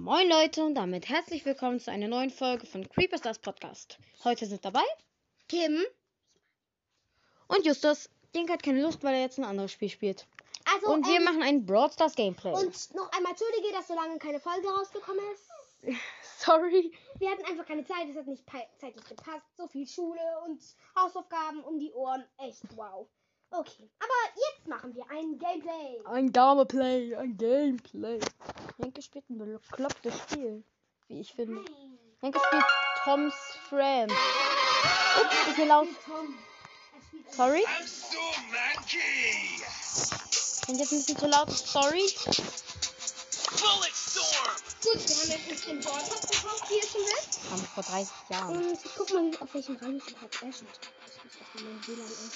Moin Leute und damit herzlich willkommen zu einer neuen Folge von Creeperstars Podcast. Heute sind dabei Kim. und Justus. Den hat keine Lust, weil er jetzt ein anderes Spiel spielt. Also, Und wir ähm, machen ein Brawl Stars Gameplay. Und noch einmal entschuldige, dass so lange keine Folge rausgekommen ist. Sorry. Wir hatten einfach keine Zeit, es hat nicht zeitlich gepasst. So viel Schule und Hausaufgaben um die Ohren. Echt wow. Okay, aber jetzt machen wir ein Gameplay. Ein Gameplay, ein Gameplay. Henke spielt ein beklopptes Spiel, wie ich finde. Nein. Henke spielt Toms Friend. Ups, ist mir laut. Sorry. I'm so manky! Wenn jetzt ein bisschen zu laut sorry. Bullet Storm! Gut, wir haben jetzt uns den Board gekauft, wie ihr schon wisst. Haben wir vor 30 Jahren. Und ich guck mal, auf welchem Rang ich überhaupt Ash mit.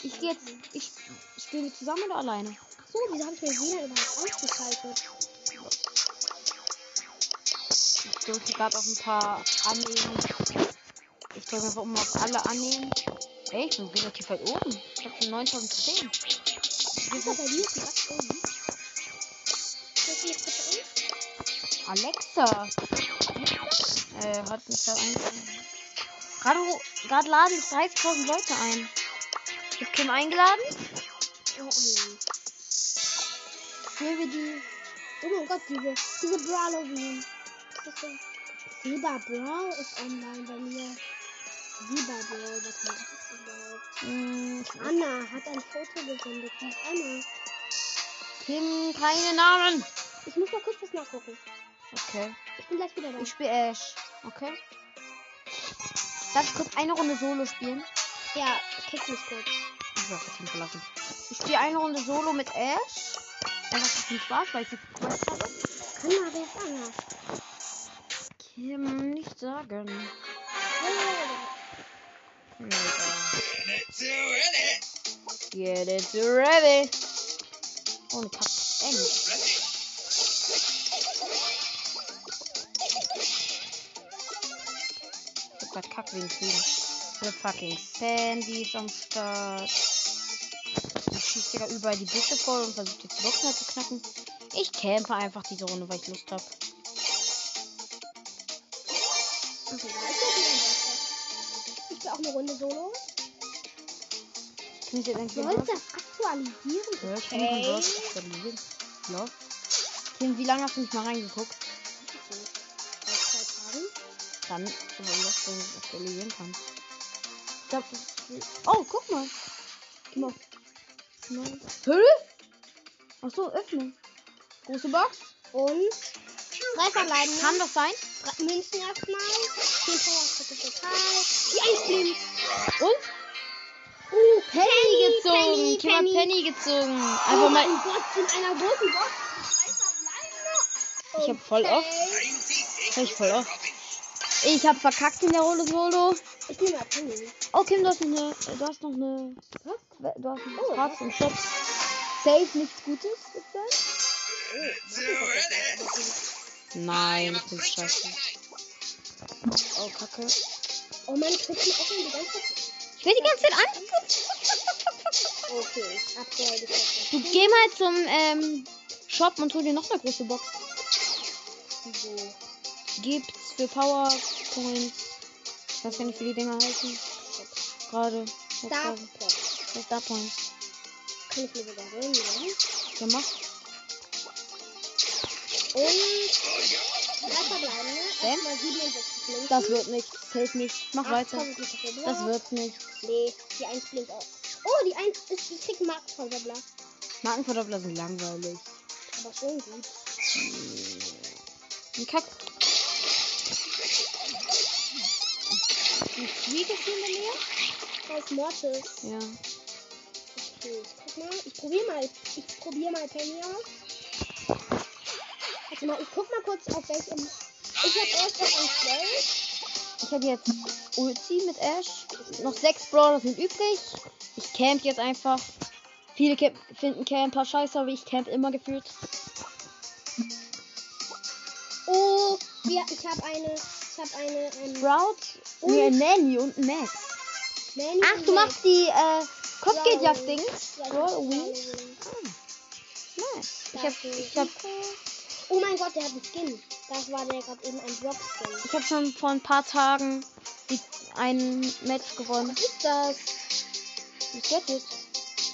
Ich gehe jetzt. Ich spiele wir zusammen oder alleine? So, wieso habe ich mein WLAN überhaupt ausgeschaltet? Ich drücke gerade auf ein paar Annehmen. Ich drücke einfach um auf alle Annehmen. Ey, ich bin relativ weit oben. Ich habe schon 9010. Wieso bei dir ist das oben? Alexa. Äh, hat mich da ein. Gerade, gerade laden sich 30.000 Leute ein. Ich hab Kim eingeladen. Oh, oh. Spielen wir die. Oh mein Gott, diese, diese ist so. Silber Brawl ist online bei mir. Silber Brawl, was heißt das überhaupt? Mh, Anna hat ein Foto gesendet von Anna. Kim, keine Namen. Ich muss mal kurz was nachgucken. Okay. Ich bin gleich wieder da. Ich spiele Ash. Okay. Darf ich kurz eine Runde Solo spielen? ja, kick mich kurz. Ich das Team verlassen. Ich spiele eine Runde Solo mit Ash. Einfach viel Spaß, weil ich die Quest habe. Anna, wer ist Anna? Kim, nicht sagen. It to it! Get it ready. Ohne Kack. Ey, Ready? ich hab grad Kack wegen Fliegen. The fucking Sandy ist am Start. Ich schieße sogar überall die Büsche voll und versuche jetzt die halt zu knacken. Ich campe einfach diese Runde, weil ich Lust habe. Okay, ja, ich bin spiele auch eine Runde Solo. Kann ich jetzt sollst das aktualisieren. Ja, ich kann mich von dort aktualisieren. Ja. Kim, wie lange hast du nicht mal reingeguckt? Seit zwei Tagen. Dann über das, wenn ich aktualisieren kann. Ich glaub, das ist... Oh, guck mal. Guck mal. Nein. Hä? Ach so, öffnen. Große Box. Und drei verbleibende. Kann doch sein. Drei Münzen erstmal. 10 Power total. Die eins blinkt. Und? Uh, Penny gezogen. Penny, Kim hat Penny. Penny gezogen. Oh Einfach mal... mein Gott, in einer großen Box. Ich hab voll oft- Okay. 98 Hör ich voll auf. Ich hab verkackt in der Rolle Solo. Ich nehme Penny. Oh, Kim, du hast noch eine... äh, Du hast noch eine... Was? Du hast ein Oh. Herz im Shop. Safe nichts Gutes. Ist das? It! Nein, das ist scheiße. Oh, Kacke. Oh Mann, kriegt man auch die ganze Zeit. Ich will die ganze Zeit an. Okay, ich Du geh mal zum ähm, Shop und hol dir noch eine große Box. So. Gibt's für Powerpoints. Ich weiß gar nicht, wie die Dinger heißen. Gerade. Star Star, Point. Star Points. Kann ich mir sogar holen, ja. Gemacht. Und drei verbleibende. Bam. Erstmal 67 Münzen. Das wird nicht. Safe nicht. Mach weiter. 8000 mit der Blau. Das wird nicht. Nee, die 1 blinkt auch. Oh, die 1 ist die kriegt Markenverdoppler. Markenverdoppler sind langweilig. Aber schon gut. Ein Kack. Ein hier in der Nähe? Da ist Mortis. Ja. Okay, ich guck mal. Ich probier mal. Ich probier mal Penny aus. Warte mal, ich guck mal kurz auf welchem. Ich hab erst auf ein 12. Ich habe jetzt Ulti mit Ash. Noch sechs Brawler sind übrig. Ich camp jetzt einfach. Viele camp finden Camper scheiße, aber ich camp immer gefühlt. Oh, ja, ich hab eine. Ich hab eine. Ähm, Sprout, Und- nee, Nanny und Max. Nanny Ach, du Max. machst die äh, Kopfgeldjagd-Dings? Ja, hab Wings? eine- Nice. Ich hab, ich hab, Oh mein Gott, der hat einen Skin. Das war der gerade eben ein Blockskin. Ich habe schon vor ein paar Tagen ein Match gewonnen. Was ist das? Das Gadget.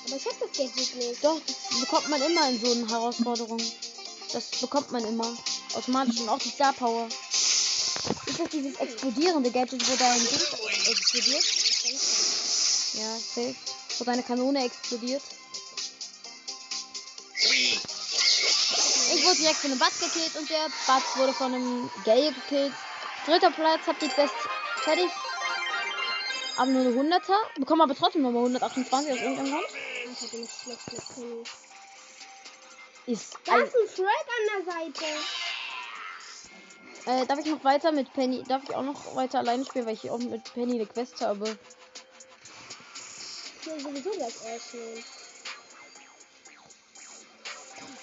Aber ich hab das Gadget nicht. Doch, das bekommt man immer in so einen Herausforderungen. Das bekommt man immer. Automatisch und auch die Star Power. Ist das dieses explodierende Gadget, wo dein Ding explodiert? Ja, safe. Wo deine Kanone explodiert. Ich wurde direkt von einem Batz gekillt und der Batz wurde von einem Gale gekillt. Dritter Platz, hab die Quest fertig. Aber nur eine 100er. Bekomme aber trotzdem nochmal 128 aus irgendeinem Grund. Ist. Da ist ein Shrek an der Seite. Äh, darf ich noch weiter mit Penny? Darf ich auch noch weiter alleine spielen, weil ich auch mit Penny eine Quest habe? Ich will sowieso gleich öffnen.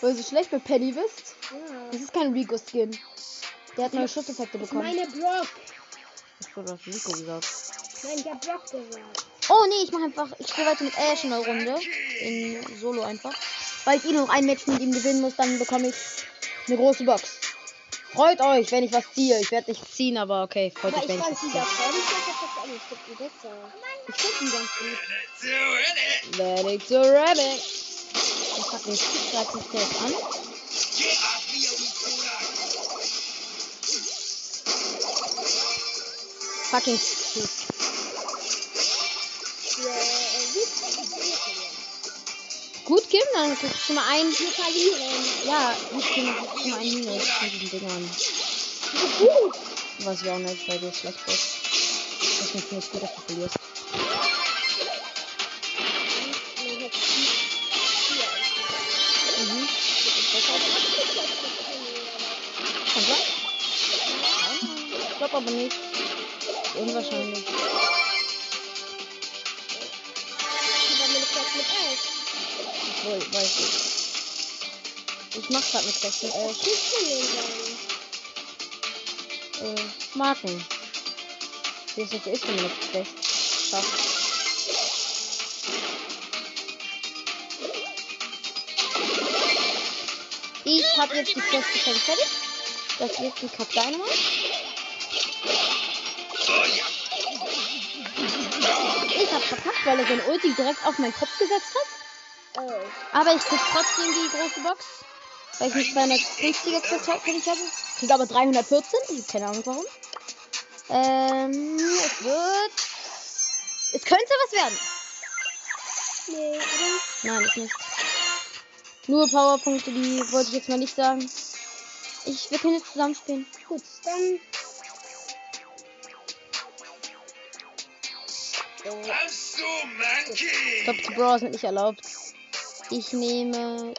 Weil du so schlecht mit Penny bist? Ja. Das ist kein Rico-Skin. Der hat neue Schusseffekte Ich bekommen. meine Brock. Ich wurde auf Rico gesagt. Nein, ich hab Brock gesagt. Oh nee, ich mach einfach. Ich spiele weiter mit Ash in der Runde. In Solo einfach. Weil ich eh noch ein Match mit ihm gewinnen muss, dann bekomme ich eine große Box. Freut euch, wenn ich was ziehe. Ich werde nicht ziehen, aber okay, freut Aber euch, wenn ich fand was ziehe. ich. Do it. Let it to rabbit. Ich hab den Stick greift mich direkt an. Fucking Stick. Gut, Kim, dann kriegst du schon mal ein. Ja, gut, dann kriegst du schon mal ein Minus von diesen Dingern. Weiß ich auch nicht, weil du schlecht bist. Das ist nicht gut, dass du verlierst. Mhm. Also? Ich glaube aber nicht. Unwahrscheinlich. Obwohl, weiß ich. Ich mach grad mit kann den sein? Äh, Marken. Wie es jetzt ist, man eine Quest schafft. Ich habe jetzt die Quest schon fertig. Das wird ein Dynamite. Ja. Ich habe verkackt, weil er seine Ulti direkt auf meinen Kopf gesetzt hat. Oh. Aber ich krieg trotzdem die große Box. Weil ich nicht 250er Quest fertig habe. Krieg aber 314. Ich keine Ahnung warum. Ähm, es wird. Es könnte was werden. Nee, oder? Nein, ist nicht. Nur Powerpunkte, die wollte ich jetzt mal nicht sagen. Ich, wir können jetzt zusammen spielen. Gut, dann. Hast du, Monkey? Top to Brawl sind nicht erlaubt. Ich nehme.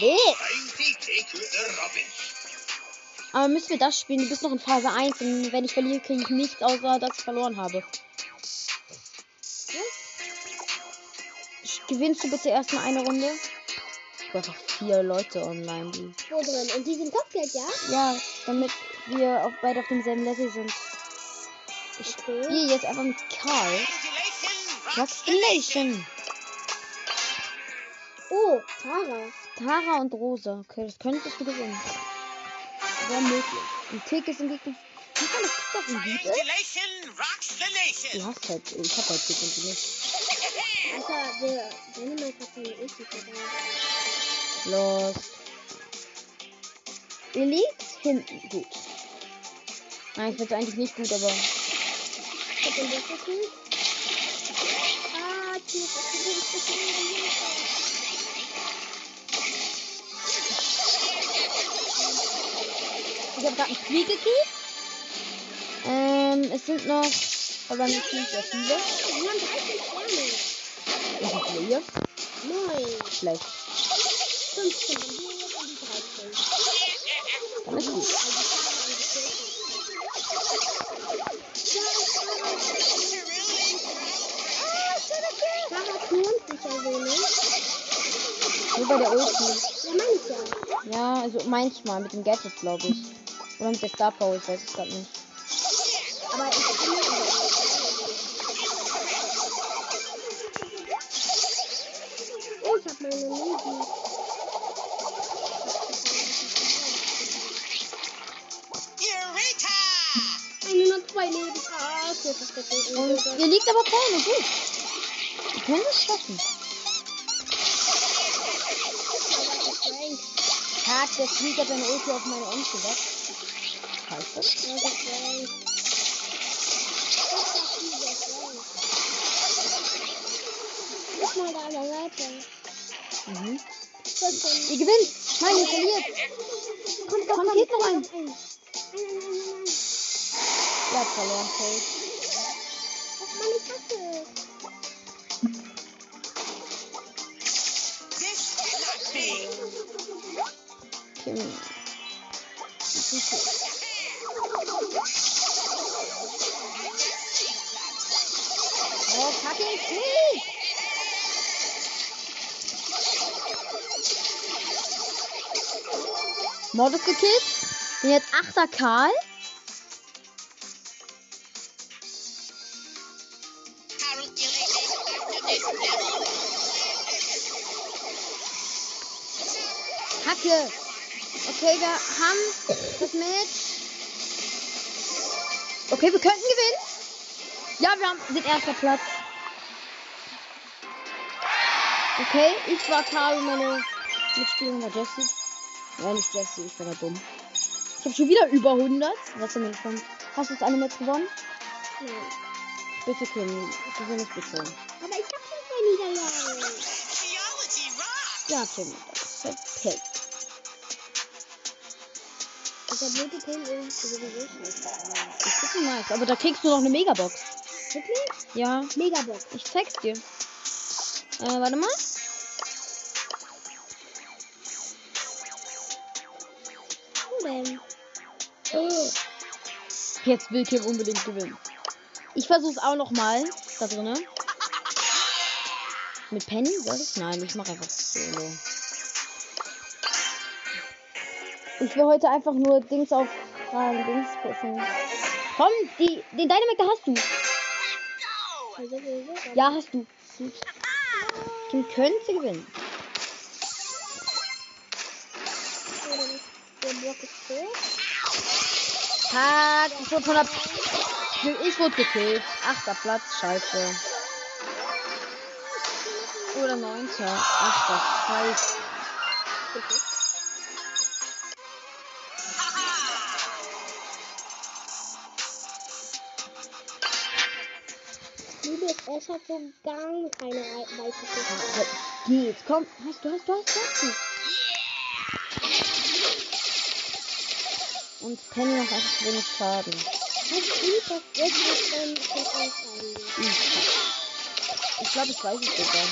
Nee. Aber müssen wir das spielen? Du bist noch in Phase 1 und wenn ich verliere, kriege ich nichts, außer dass ich verloren habe. Gewinnst du bitte erstmal eine Runde? Ich habe einfach vier Leute online, die. Wo drin? Und die sind Kopfgeld, ja? Ja, damit wir auch beide auf demselben Level sind. Ich Okay. spiele jetzt einfach mit Karl. Vaccination. Oh, Tara. Tara und Rosa. Okay, das könntest du gewinnen. Wäre möglich. Und Tick ist im Gegner. Wie kann das Tick ein Lied ist? Du hast halt, ich hab halt Tick und du nicht. Alter, der Dynamite hat seine Ulti vorbei. Los. Ihr liegt hinten. Gut. Nein, ich find's eigentlich nicht gut, aber. Ich hab den gekillt. Ah, Tier, was ist das Ich habe gerade einen Flieg gekillt. Ähm, es sind noch. Aber nicht nicht sehr viele. Wir haben 30 Sterne. Ist denn hier? 9, Schlecht. 15 und wir jetzt um die 13. Dann ist gut. Nur bei der Ulti. Ja, ich ja. Ja, also manchmal mit dem Gadget, glaube ich. Oder mit der Star Power, ich halt weiß es gerade nicht. Aber ich bin Oh, ich hab meine Leben. Eureka! Nur zwei Leben. Ah, okay, perfekt. Ihr liegt aber vorne, gut. Ich kann das schaffen. Hat, der fliegt hat deine Ulti auf meine Onkel weg. Das? Guck mal da an der Seite. Mhm. Ihr gewinnt. Nein, ihr verliert. Komm, komm, Komm, komm, geht noch ein. Ihr habt verloren, safe. Ach Mann, ich hasse This cannot be. Kim. Mordes gekillt. Bin jetzt 8. Karl. Kacke. Okay, wir haben das Match. Okay, wir könnten gewinnen. Ja, wir haben den ersten Platz. Okay, ich war Karl und meine Mitspielerin war Jessie. Ja, nicht Jessie, ich war da dumm. Ich habe schon wieder über 100. Was denn von? Hast du das eine Match gewonnen? Nein. Bitte, Kim. Du willst bitte. Aber ich hab schon zwei Niederlagen. Ja, Kim. Das ist perfekt. Der blöde Pin ist sowieso schlecht. Das ist nice. Aber da kriegst du noch eine Megabox. Wirklich? Ja, Megabox. ich zeig's dir. Äh, warte mal. Denn? Jetzt will Kim unbedingt gewinnen. Ich versuch's auch noch mal da drinnen. Mit Penny soll ich? Nein, ich mach einfach Solo. Ich will heute einfach nur Dings auf Fragen Dings pushen. Komm, die, den Dynamite da hast du. Ja, hast du. Kim könnte gewinnen. Der Block ist tot. Tag, ich wurde von der... Ich wurde gekillt. Achter Platz, scheiße. Oder neunter. Achter, scheiße. Hat so gar keine Rei- weiße Fische. Geht, komm. Hast du, hast du, hast du. Und Penny macht einfach wenig Schaden. Ich, glaube, ich weiß es sogar.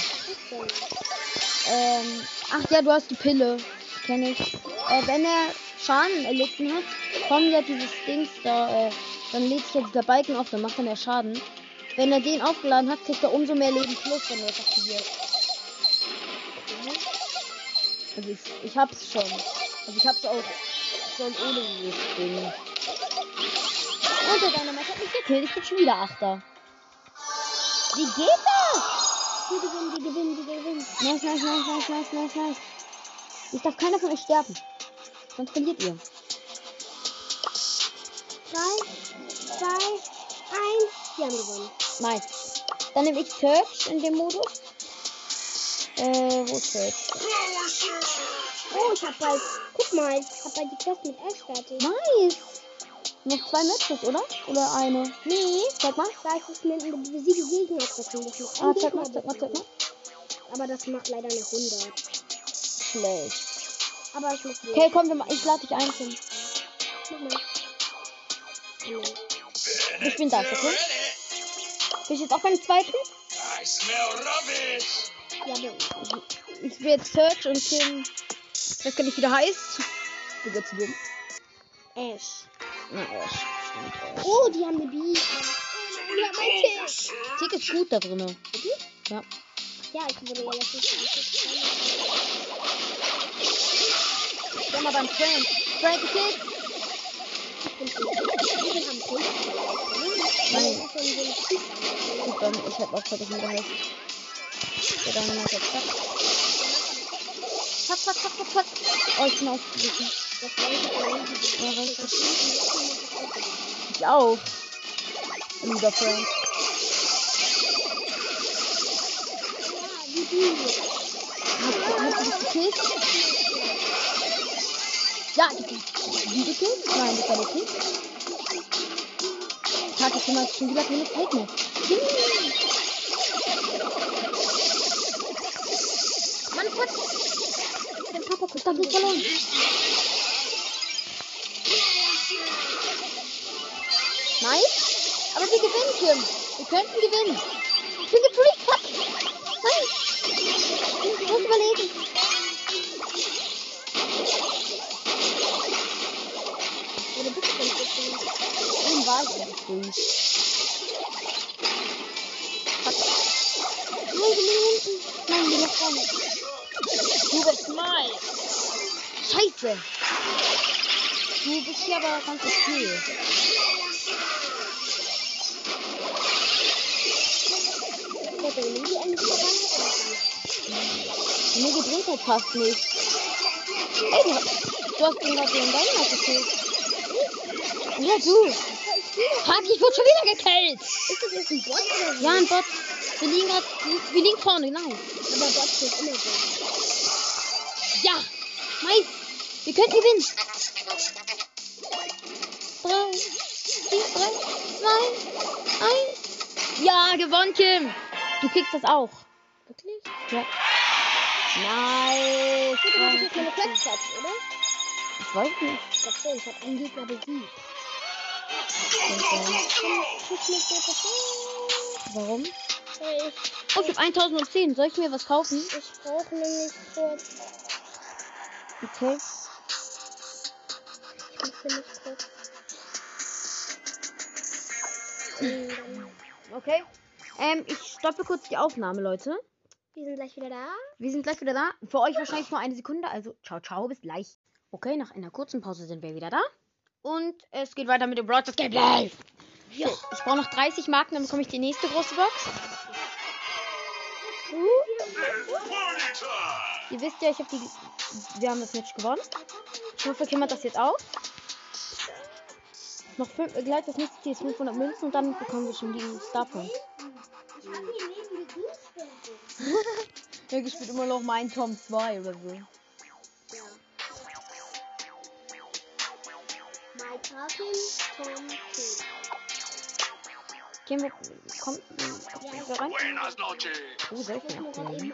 Ähm, ach ja, du hast die Pille. Kenne ich. Äh, wenn er Schaden erlitten hat, kommt ja dieses Dings da, äh, dann lädt sich ja dieser Balken auf, dann macht er mehr Schaden. Wenn er den aufgeladen hat, kriegt er umso mehr Leben plus, wenn er das aktiviert. Also ich, ich hab's schon. Also ich hab's auch schon ohne dieses. Und der Dynamite hat mich gekillt. Ich bin schon wieder Achter. Wie geht das? Die gewinnen, die gewinnen, die gewinnen. Nice, nice, nice, nice, nice, nice, nice. Ich darf keiner von euch sterben. Sonst verliert ihr. Drei, zwei, eins. Die haben gewonnen. Nice. Dann nehme ich Search in dem Modus. Äh, wo ist Search? Oh, ich hab bald. Guck mal, ich hab bald die Quest mit Ash fertig. Nice. Noch zwei Matches, oder? Oder eine? Nee, Zeig mal. da ist es mit einem besiege Gegner. Das macht Ah, ein zeig mal, zeig mal, zeig mal. Aber das macht leider eine 100. Schlecht. Aber ich muss Okay, komm, wir ma- ich lade dich ein. Mach mal. Ich bin das, okay? Bin ich jetzt auch beim zweiten? I smell rubbish. Ja, Ich will jetzt Search und Tim. Ich weiß gar nicht, wie der heißt. Du bist zu dumm. Ash. Na, Ash. Stimmt, Ash. Oh, die haben eine B. Die haben ein Tick. Tick ist gut da drinne. Ja. Ja, ich wurde ja letztens Schau mal beim Frank. Frank gekillt. Nein. Gut, dann ich hab auch vergessen, wie heißt. Der Dynamite hat zack. Zack, zack, zack, zack, zack. Oh, ich bin weiß ich. Ich auch. Lieber Frank. Ja, wie du. Die gekillt? Nein, das war der Kill. Tag, ich immer schon wieder keine Zeit mehr. Mann, Gott. Der Papa guckt da nicht verloren. Nice. Aber wir gewinnen, Kim. Wir könnten gewinnen. Ich bin gefreakt. Fuck. Nein. Ich muss überlegen. War ich. Fuck. Nein, bin nach vorne. Du bist mal. Scheiße. Du bist hier aber ganz okay. Der Baby endlich vorbei. Mir gedreht hat fast nicht. Ey, du, hast den gerade den Dynamite gekillt. Ja, du. Fuck, ich wurde schon wieder gekillt. Ist das jetzt ein Bot oder wie? Ja, ein Bot. Wir liegen grad, wir liegen vorne, genau. Aber Bot steht immer so. Ja. Nice. Wir könnten gewinnen. Drei, vier, drei, zwei, eins. Ja, gewonnen, Kim. Du kriegst das auch. Wirklich? Ja. Nice. Ich würde jetzt meine Quest fertig, oder? Ich weiß nicht. Ich glaube schon, ich habe einen Gegner besiegt. Warum? Weil Oh, ich habe 1010. Soll ich mir was kaufen? ich, ich brauche nämlich kurz. Okay. Ich Okay. Ähm, ich stoppe kurz die Aufnahme, Leute. Wir sind gleich wieder da. Wir sind gleich wieder da. Für euch wahrscheinlich nur eine Sekunde. Also, ciao, ciao, bis gleich. Okay, nach einer kurzen Pause sind wir wieder da. Und es geht weiter mit dem Broadcast Gameplay. Ja. Ich brauche noch 30 Marken, dann bekomme ich die nächste große Box. Ihr wisst ja, ich habe die. Wir haben das Match gewonnen. Ich hoffe, Kim hat das jetzt auch. Noch fünf, äh, gleich das nächste Ziel ist 500 Münzen und dann bekommen wir schon die Star Points. Ja, ich spiele immer noch mein Tom 2 oder so. My Talking Tom 2. Kim, wo- kommt Ja, da rein? Buenas noches. Oh, App rausgeworfen.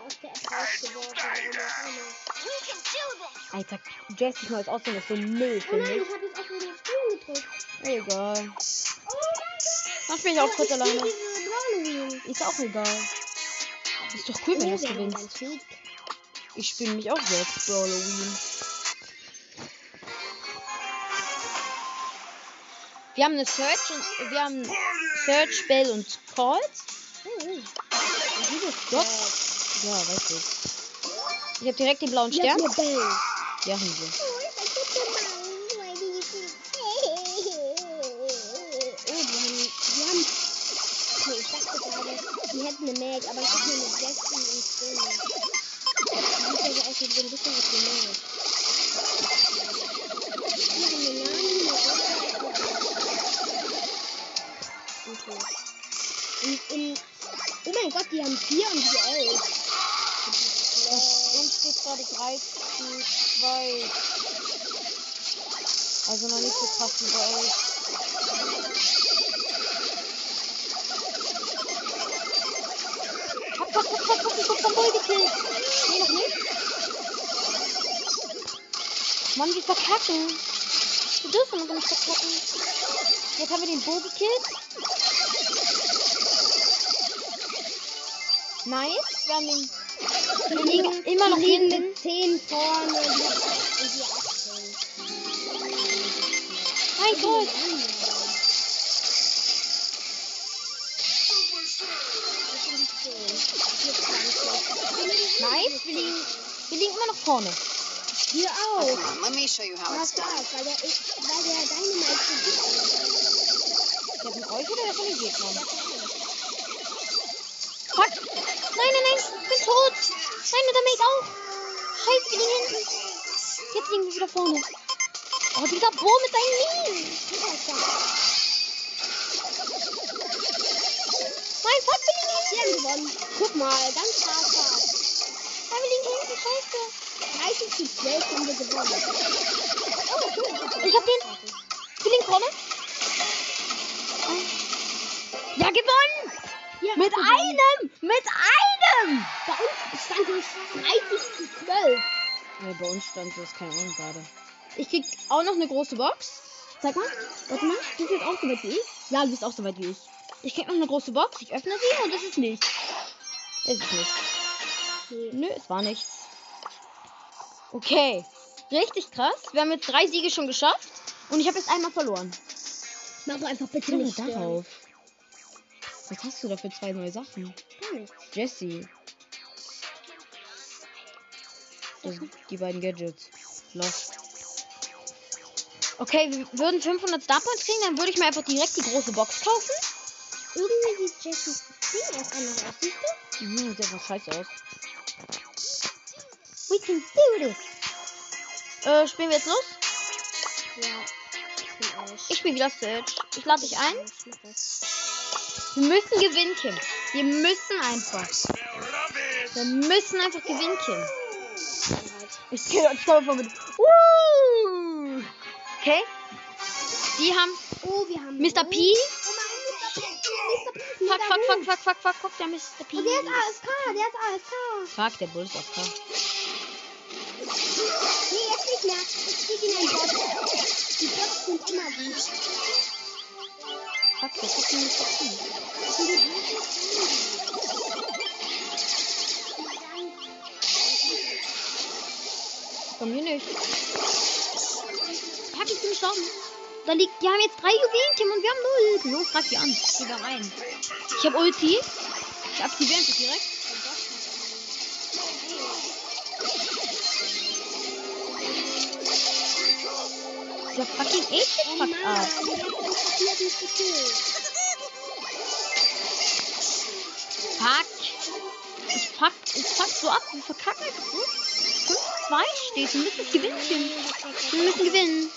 Alter, Jessys neues Aussehen ist so Müll, Oh finde nein, ich. habe jetzt auch wieder Springen gedrückt. Egal. Oh! Mach mich auch kurz alleine. Ist auch egal. Ist doch cool, wenn du das gewinnst. Ich spiele mich auch selbst für Halloween. Wir haben eine Search und wir haben Search, Bell und Colt. Gott. Ja, weiß ich. Ich habe direkt den blauen Stern. Ja, haben wir. Die ich hätten eine Mag, aber es ist nur eine Jessie und Spring. Die sieht also ein bisschen was wie die haben vier und die elf. Uns steht gerade 3 zu 2. Also noch nicht so krass wie bei euch. Fuck, fuck, fuck, fuck, ich hab von Boy gekillt. Nee, noch. Mann, wir verkacken. Wir dürfen aber nicht verkacken. Jetzt haben wir den Bo gekillt. Nice. Wir haben den. Wir liegen immer noch liegen hinten. mit 10 vorne und die, und die 18. Mein Gott. Nice. Wir liegen, wir liegen immer noch vorne. Hier auch. Come on, let me show you how it's done. weil der, weil der Dynamite so gut ist. Der von euch oder der von den Gegnern? Nein, nein, nein! Ich bin tot! Nein, der Mate auch! Scheiße, wir liegen hinten! Jetzt liegen wir wieder vorne. Oh, dieser Bo mit seinen Minen! Nein, fuck, wir liegen Wir haben gewonnen. Guck mal, ganz stark. Nein, wir liegen hinten, scheiße. 30 zu 12 haben wir gewonnen. Oh, cool. Ich hab den. Wir liegen vorne. Ja, gewonnen! Ja, Mit gewonnen. einem! Mit einem! Bei uns stand es 30 zu 12. Nee, bei uns stand das keine Ahnung gerade. Ich krieg auch noch eine große Box. Zeig mal. Warte mal. Du bist auch so weit wie ich. Ja, du bist auch so weit wie ich. Ich krieg noch eine große Box. Ich öffne sie und es ist nichts. Es ist nichts. Nee. Nö, es war nichts. Okay. Richtig krass. Wir haben jetzt drei Siege schon geschafft. Und ich habe jetzt einmal verloren. Mach doch einfach bitte nicht darauf. Was hast du da für zwei neue Sachen? Nichts. Jesse. Das, die beiden Gadgets. Los. Okay, wir würden 500 Star Points kriegen, dann würde ich mir einfach direkt die große Box kaufen. Irgendwie sieht Jessys Ding erst anders aus. Siehst du? Mhm, sieht einfach scheiße aus. We can do this. Äh, spielen wir jetzt los? Ja. Ich bin. Ich spiele wieder Search. Ich lade dich ein. Wir müssen gewinnen, Kim. Wir müssen einfach. Wir müssen einfach gewinnen, Kim. Ich kill uns voll mit. Uh! Okay. Die haben Oh, wir haben. Mr. P. Fuck, fuck, fuck, fuck, fuck, fuck, fuck, der Mr. P. Und der ist ASK, der ist ASK. Fuck, der Bull ist auf K. Nee, jetzt nicht mehr. Ich krieg ihn ein Bot. Die Bots sind immer gut. Fuck, der hat den Mr. P. Das sind die Bei mir nicht. Fuck, ich bin gestorben. Da liegt, die haben jetzt drei Juwelen, Kim, und wir haben null. Los, greif die an. Geh da rein. Ich hab Ulti. Ich aktiviere einfach direkt. Dieser fucking 8 Oh fuck Mann, ab. die. Fuck. Ich fuck, ich fuck so ab. Wir verkacken einfach so. 5-2 steht. Wir müssen gewinnen, Kim. Wir müssen gewinnen.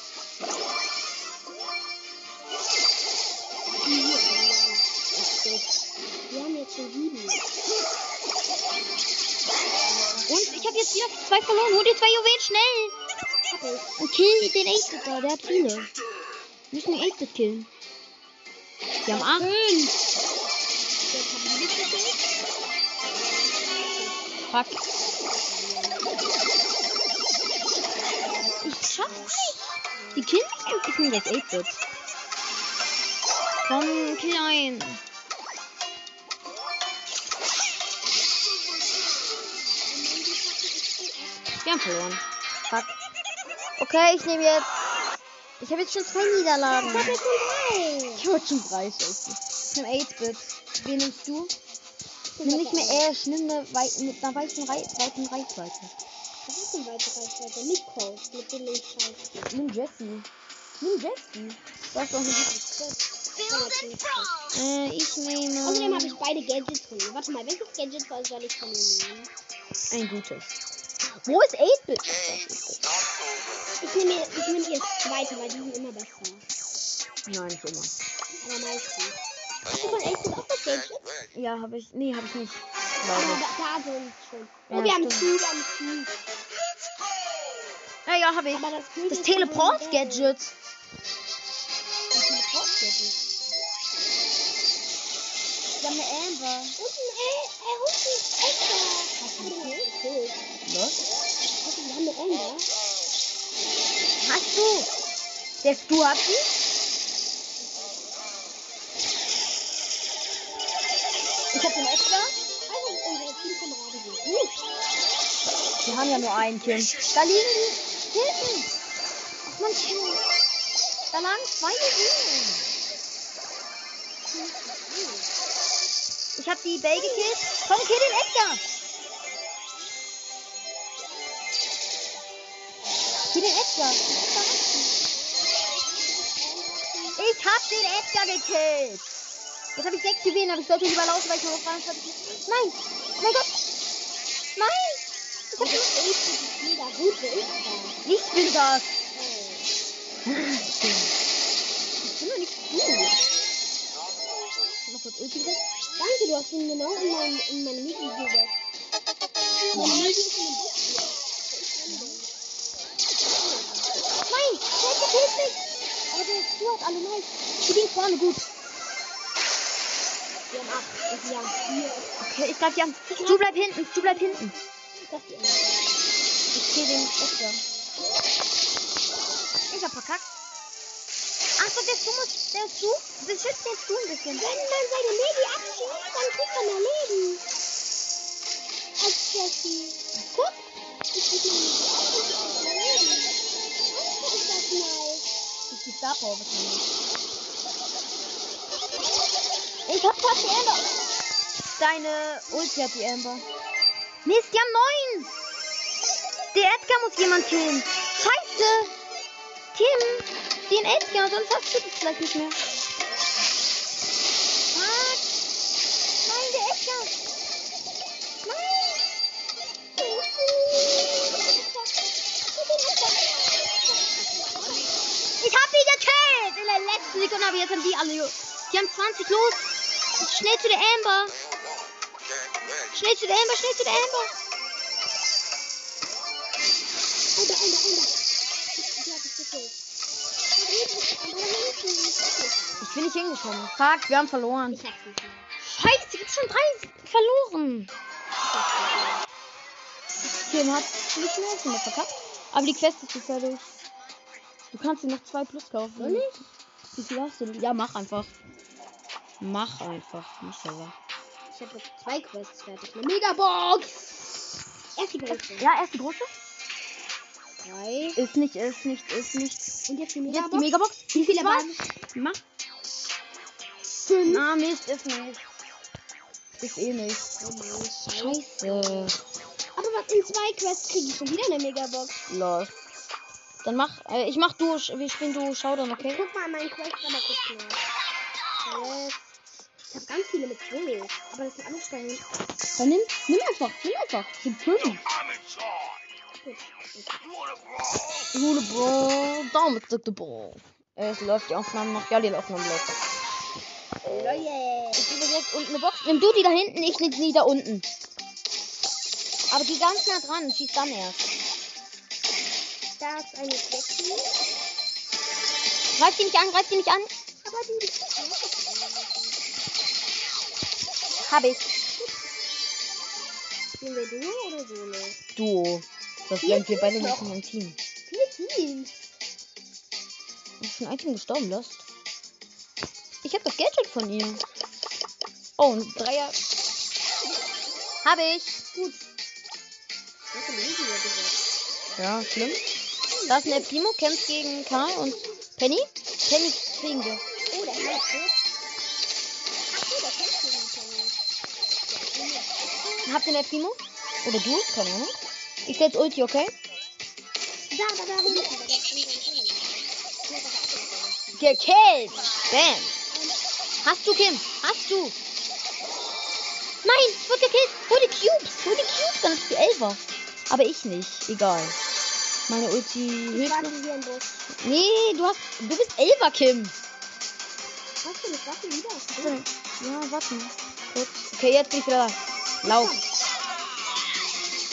Wir haben jetzt schon sieben. Und ich habe jetzt wieder zwei verloren. Hol dir zwei Juwelen schnell. Und kill den 8-Bit da. Der hat viele. Wir müssen den 8-Bit killen. Wir haben 8. Jetzt haben wir nicht gekillt. Fuck. Ich schaff's nicht. Die killen mich und ich nehme das 8-Bit. Komm, kill ein. Wir haben verloren. Okay, ich nehme jetzt. Ich habe jetzt schon zwei Niederlagen. Ich hab jetzt schon drei. Ich hab schon drei Scheiße. Ich nehme 8-Bit. Wen nimmst du? Nimm nicht mehr Ash, nimm eine wei mit einer Rei weiten Reichweite. Was ist denn weiter Reichweite? Nicht Cold, mit dem ich. Nimm Jessie. Nimm Jessie. Du hast doch eine gute Äh, ich nehme. Außerdem habe ich beide Gadgets von ihm. Warte mal, welches Gadget soll soll ich von ihm nehmen? Ein gutes. Wo ist 8-Bit? Ich nehme, ich nehme die das zweite, weil die sind immer besser. Nein, nicht immer. Aber meistens. Hast du Ace auch das Gadget? Ja, habe ich. Nee, habe ich nicht. Glaube da, da sind schon. Oh, Ja, wir haben. Q, wir haben ich. Ja, ja, habe ich. Aber das Das Teleport-Gadget. Das Teleport-Gadget. Wir haben eine Amber. Und ein Edgar. Hast du den gekillt? Was? Wir haben eine Amber. Hast du? Der hat sie? Ich hab den extra. Also, unsere Teamkameraden sind gut. Wir haben ja nur ein Kind. Da liegen die hinten. Ach man. Da lagen zwei Juwelen. Ich hab die Bell gekillt. Komm, kill den Edgar. Kill den Edgar. Ich hab den Edgar gekillt. Jetzt habe ich sechs Juwelen, aber ich sollte lieber laufen, weil ich nur noch 23 Nein! Mein Gott! Nein! Ich hab Das mega gut, wer ist da? Ich bin das! Ich bin doch nicht hab noch kurz Ulti gesetzt. Danke, du hast ihn genau in mein, in meine Migi gesetzt. Meine Migi ist in den der killt mich. Aber der Stu hat alle nice. Die ging vorne gut. Wir haben acht. Und wir haben vier. Okay, ich greif die an. Du bleib hinten, du bleib hinten. Ich kill den Edgar. Ich hab verkackt. Ach so, der Stu muss, der Stu, beschützt den Stu ein bisschen. Wenn man seine Megi abschießt, dann kriegt man mehr Leben. Als Jessie. Guck. Ich krieg Ich Power wahrscheinlich. Ich hab fast die Amber. Deine Ulti hat die Amber. Mist, die haben neun. Der Edgar muss jemand killen. Scheiße. Kim, den Edgar, sonst hast du das vielleicht nicht mehr. In der letzten Sekunde, aber jetzt haben die alle. Die haben 20 los. Schnell zu der Amber. Schnell zu der Amber, schnell zu der Amber. Gekillt. Aber hinten. Ich bin nicht hingekommen. Fuck, wir haben verloren. Ich sag's nicht mehr. Scheiße, jetzt schon drei verloren. Kim hat nicht mehr verkackt. Aber die Quest ist jetzt fertig. Du kannst dir noch zwei plus kaufen. Soll ich? Wie viel hast du? Ja, mach einfach. Mach einfach. Mashallah. Ich habe jetzt zwei Quests fertig. Eine Megabox. Erst die große. Ja, erst die große. Drei. Ist nicht, ist nicht, ist nicht. Und jetzt die Jetzt Megabox. die Megabox. Wie viele waren? Mach. Fünf. Na, Mist, ist nicht. Ist eh nicht. Oh Mann. Scheiße. Aber was in zwei Quests kriege ich schon wieder eine Megabox. Los. Dann mach, äh, ich mach du, wir spielen du Showdown, okay? Guck mal in meinen Quest aber kurz nach. Yes. Ich habe ganz viele mit Joel. Aber das sind alles Stellen. Dann nimm, nimm einfach, nimm einfach. Sind fünf. Jule Bro, damit sagt der Bro. Es läuft die Aufnahme noch. Ja, die Aufnahme läuft. Leute. Ich gebe direkt unten eine Box. Nimm du die da hinten, ich nimm die da unten. Aber geh ganz nah dran, schieß dann erst. Da ist eine Jessie. Greif die nicht an, greif die nicht an. Aber die. Hab ich. Spielen wir Duo oder Solo? Duo. Das wären wir beide nicht noch. in einem Team. Vier Teams. Ist schon ein Team gestorben, Lost? Ich hab das Gadget von ihr. Oh, ein Dreier. Hab ich. Gut. Ja, schlimm. Da ist ein El Primo, kämpft gegen Karl und Penny. Penny kriegen wir. Oh, der ist tot. Ach so, der kämpft gegen Penny. Habt ihr den El Primo? Oder du? Keine Ahnung. Ich setz Ulti, okay? Da, da, da. Da. Gekillt! Bam! Hast du, Kim? Hast du? Nein, wird gekillt! Hol die Cubes! Hol die Cubes, dann ist die Elfer. Aber ich nicht. Egal. Meine Ulti Ich hilft noch. hier im Bus. Nee, du hast. Du bist Elfer, Kim. Hast du das Waffe wieder? Ja, warte. Kurz. Okay, jetzt bin ich wieder da. Lauf.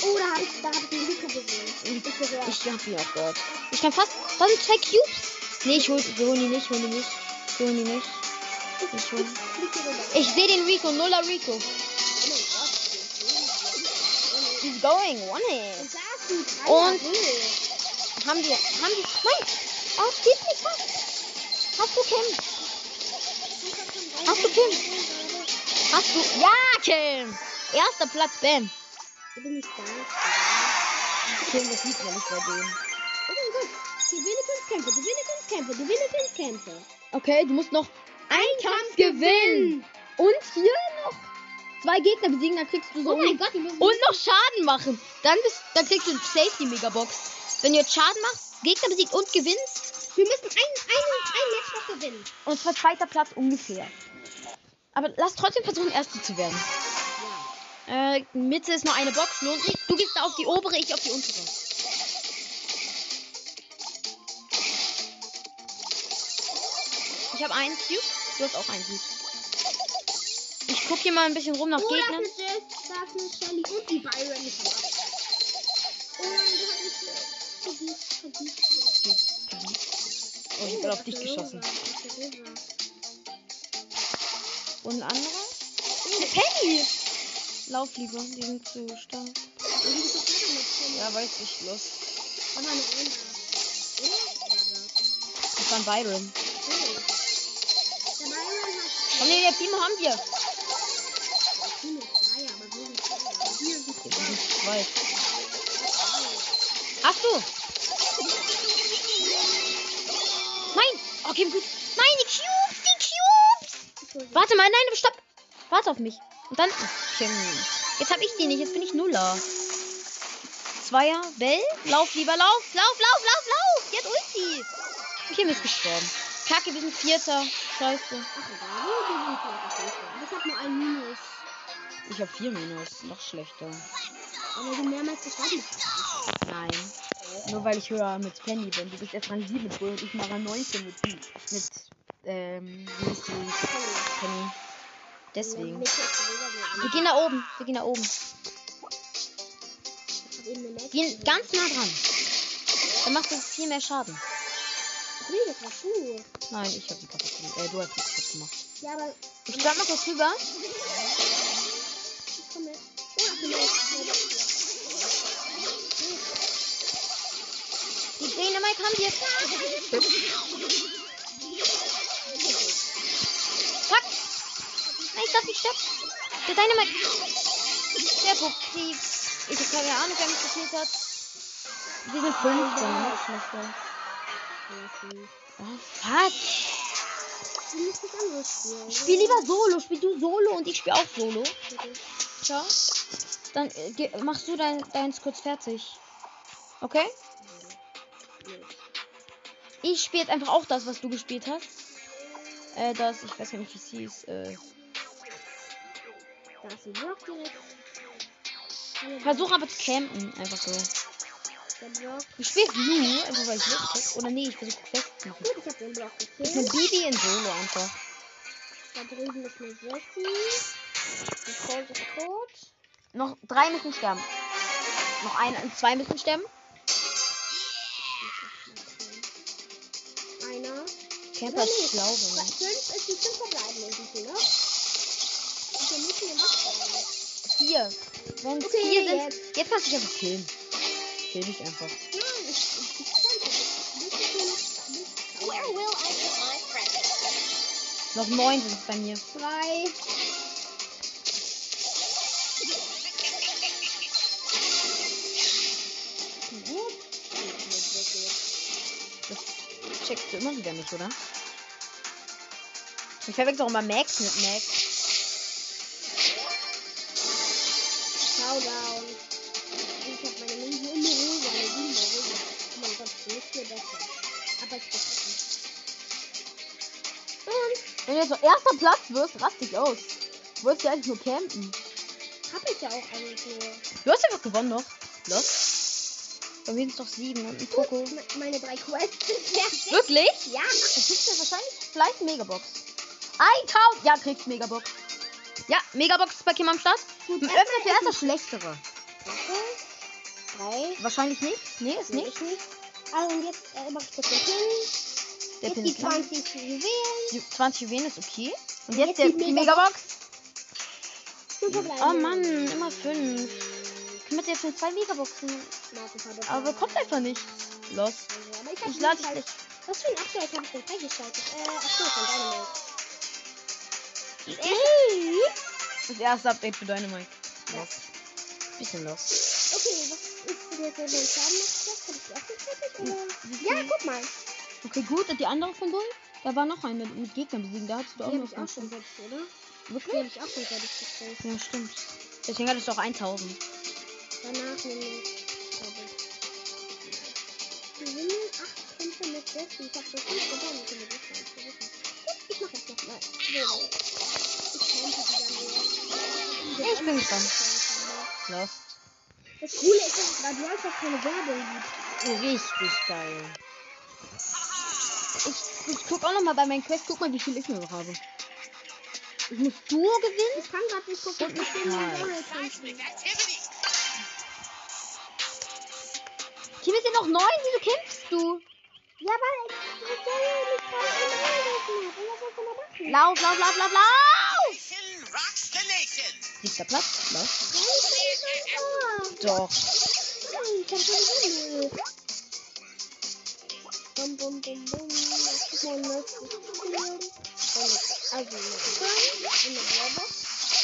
Oh, da habe ich, da hab ich den Rico gesehen. Ich. Ich hab ihn auch gehört. Ich kann fast. Da sind zwei Cubes. Nee, ich hol, wir holen die nicht, holen die nicht. Wir holen die nicht. Ich hol. Rüber. Ich sehe den Rico, Nuller Rico. He's going, one hit. Und Haben die, haben die, nein, er steht nicht fast. Hast du Kim? Hast du Kim? Hast du, ja, Kim. Erster Platz, bam. Ich bin nicht da. Kim, das liegt nämlich bei denen. Oh mein Gott. Gewinne fünf Kämpfe, gewinne fünf Kämpfe, gewinne fünf Kämpfe. Okay, du musst noch einen Kampf gewinnen. Und hier noch zwei Gegner besiegen, dann kriegst du so Oh mein Gott, die müssen. und noch Schaden machen. Dann bist, dann kriegst du Safety Megabox. Wenn du jetzt Schaden machst, Gegner besiegt und gewinnst, Wir müssen ein, ein, ein Match noch gewinnen. und zwar zweiter Platz ungefähr. Aber lass trotzdem versuchen, Erster zu werden. Ja. Äh, Mitte ist nur eine Box, lohnt sich. Du gehst da auf die obere, ich auf die untere. Ich habe einen Cube, du hast auch einen Cube. Ich guck hier mal ein bisschen rum nach Oh, Gegnern. eine da ist eine Shelly und die Byron. Oh nein, der hat mich vergießt. Oh, ich bin auf dich geschossen. Und ein anderer? Eine Penny! Lauf lieber, die sind zu stark. Und. Ja, weiß ich, los. Aber eine das? War ein Byron. Der Komm, nee, der Timo haben wir. Zwei, aber zwei. Hier sind Wir sind zu zweit. Ach so. Nein! Okay, gut. Nein, die Cubes, die Cubes! Warte mal, nein, stopp. Warte auf mich. Und dann. Okay. Jetzt hab ich die nicht, jetzt bin ich Nuller. Zweier, Bell, lauf lieber, lauf, lauf, lauf, lauf, lauf. Die hat Ulti. Kim ist gestorben. Kacke, wir sind Vierter. Scheiße. Wir sind ich hab nur ein Minus. Ich habe vier Minus. Noch schlechter. Aber wir sind mehrmals gestorben. Nein. Nur weil ich höher mit Penny bin. Du bist erst Rang 7 mit Bull und ich mache Rang 19 mit die. Mit, ähm, wie ist die? Penny. Deswegen. Wir gehen da oben. Wir gehen da oben. Gehen ganz nah dran. Dann machst du viel mehr Schaden. Nee, das war du. Nein, ich habe die kaputt gemacht. Äh, du hast die kaputt gemacht. Ja, aber Ich bleib mal kurz rüber. ich komme. Oh, Die Dänemark haben wir. Fuck! Nein, ich darf nicht sterben. Der Dynamite. Der Pupsi. Ich habe keine Ahnung, wer mich gespielt hat. Wir sind 15, noch schlechter. Oh, fuck. Spielen. Spiel lieber Solo. Spiel du Solo und ich spiele auch Solo. Ciao. Dann äh, machst du dein, deins kurz fertig. Okay? Ich spiele jetzt einfach auch das, was du gespielt hast. Äh, das, ich weiß gar nicht, wie es hieß. Äh, Da ist ein Block direkt. versuch aber zu campen, einfach so. Ich spiele Blue, einfach weil ich Lust hab. Oder nee, ich versuche machen. Gut, ich hab den Block Ich bin gekillt. Bibi in Solo einfach. Da drüben ist eine Jessie. Die Colt ist tot. Noch drei müssen sterben. Noch ein, zwei müssen sterben. Einer. Camper ist Nee, schlau, wenn man. Fünf ist die fünf verbleiben irgendwie, ne? Und wir müssen den was Vier. Wenn es Okay, vier sind. jetzt. Jetzt kannst du dich einfach killen. Kill dich einfach. Nein, ich, ich, ich ich noch. Bis Where will I put my friends? Noch neun sind es bei mir. drei. Checkst du immer wieder nicht, oder? Ich verwechsel auch immer Max mit Max. Showdown. Ich hab meine Münzen immer rosa, eine Blume rosa. Oh mein Gott, ich nicht viel besser. Aber ich bin Und Wenn du jetzt so erster Platz wirst, rast dich aus. Du wolltest ja eigentlich nur campen. hab ich ja auch eigentlich nur. Du hast einfach gewonnen noch. Los. Bei mir sind es doch sieben und ein Poco. Me- Meine drei Quests sind fertig. Wirklich? Ja. Dann kriegst du wahrscheinlich vielleicht Megabox. 1000! Ja, kriegst Megabox. Ja, Megabox ist bei Kim am Start. Gut, Öffne erstmal zuerst ist das Schlechtere. Drei. Wahrscheinlich nicht. Nee, ist nicht. ich nicht. Also und jetzt äh, mach ich kurz den Pin. Der Jetzt Pin die ist lang. 20 Juwelen. Die 20 Juwelen ist okay. Und Jetzt jetzt, der, die Megabox. Verbleiben. Oh Mann, immer fünf. Können wir jetzt schon zwei Megaboxen? Aber kommt einfach nicht. Los. Ich, Ich lade nicht dich halt- Was für ein Update habe ich denn freigeschaltet? Äh, ach so, von Dynamite. Das erste Update für Dynamite. Los. Bisschen los. Okay, was ist denn jetzt so den Schaden noch? Habe ich die auch Ja, guck mal. Okay, gut. Und die andere von Bull? Da war noch ein mit, mit Gegnern besiegen. Da hattest du auch Die noch ich auch schon fertig, oder? Die Wirklich? habe ich auch schon fertig gestellt. Ja, stimmt. Deswegen hattest du auch 1000. Danach nehme ich. glaube ich. Gewinne 8 Kämpfe mit Jesse. Ich habe so viel gewonnen. Ich bin ich mache jetzt noch mal. So. Ich kämpfe wieder mehr. Ich bin gespannt. Los. Das Coole ist, dass bei Brawl Stars keine Werbung gibt. Richtig geil. Ich, ich guck auch noch mal bei meinen Quests. Guck mal, wie viel ich noch habe. Ich muss Duo gewinnen? Ich kann gerade nicht gucken. Ich bin in der Ist ja noch neun. Wieso kämpfst du? Ja, weil ich da machen? Lauf, lauf, lauf, lauf, lauf! Nation rocks the nation. Siebter Platz. Lauf. Nein, Doch. ich kann schon null. Bum, bum, bum, bum. Also, eine Brawlbox,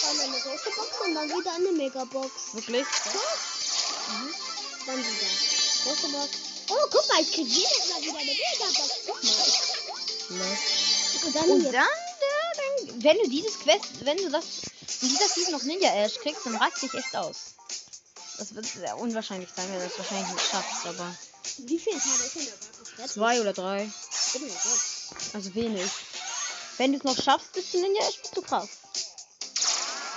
dann eine große Box und dann wieder eine Megabox. Wirklich? Mhm. Dann wieder. Große Box. Oh, guck mal, ich krieg jedes Mal wieder eine Megabox. Guck mal. Los. Und dann Und dann, dann, wenn du dieses Quest, wenn du das in dieser Season noch Ninja Ash kriegst, dann rast dich echt aus. Das wird sehr unwahrscheinlich sein, wenn du das wahrscheinlich nicht schaffst, aber Wie Tage ist denn da? zwei oder drei. Also wenig. Wenn du es noch schaffst, bist du Ninja Ash, bist du krass.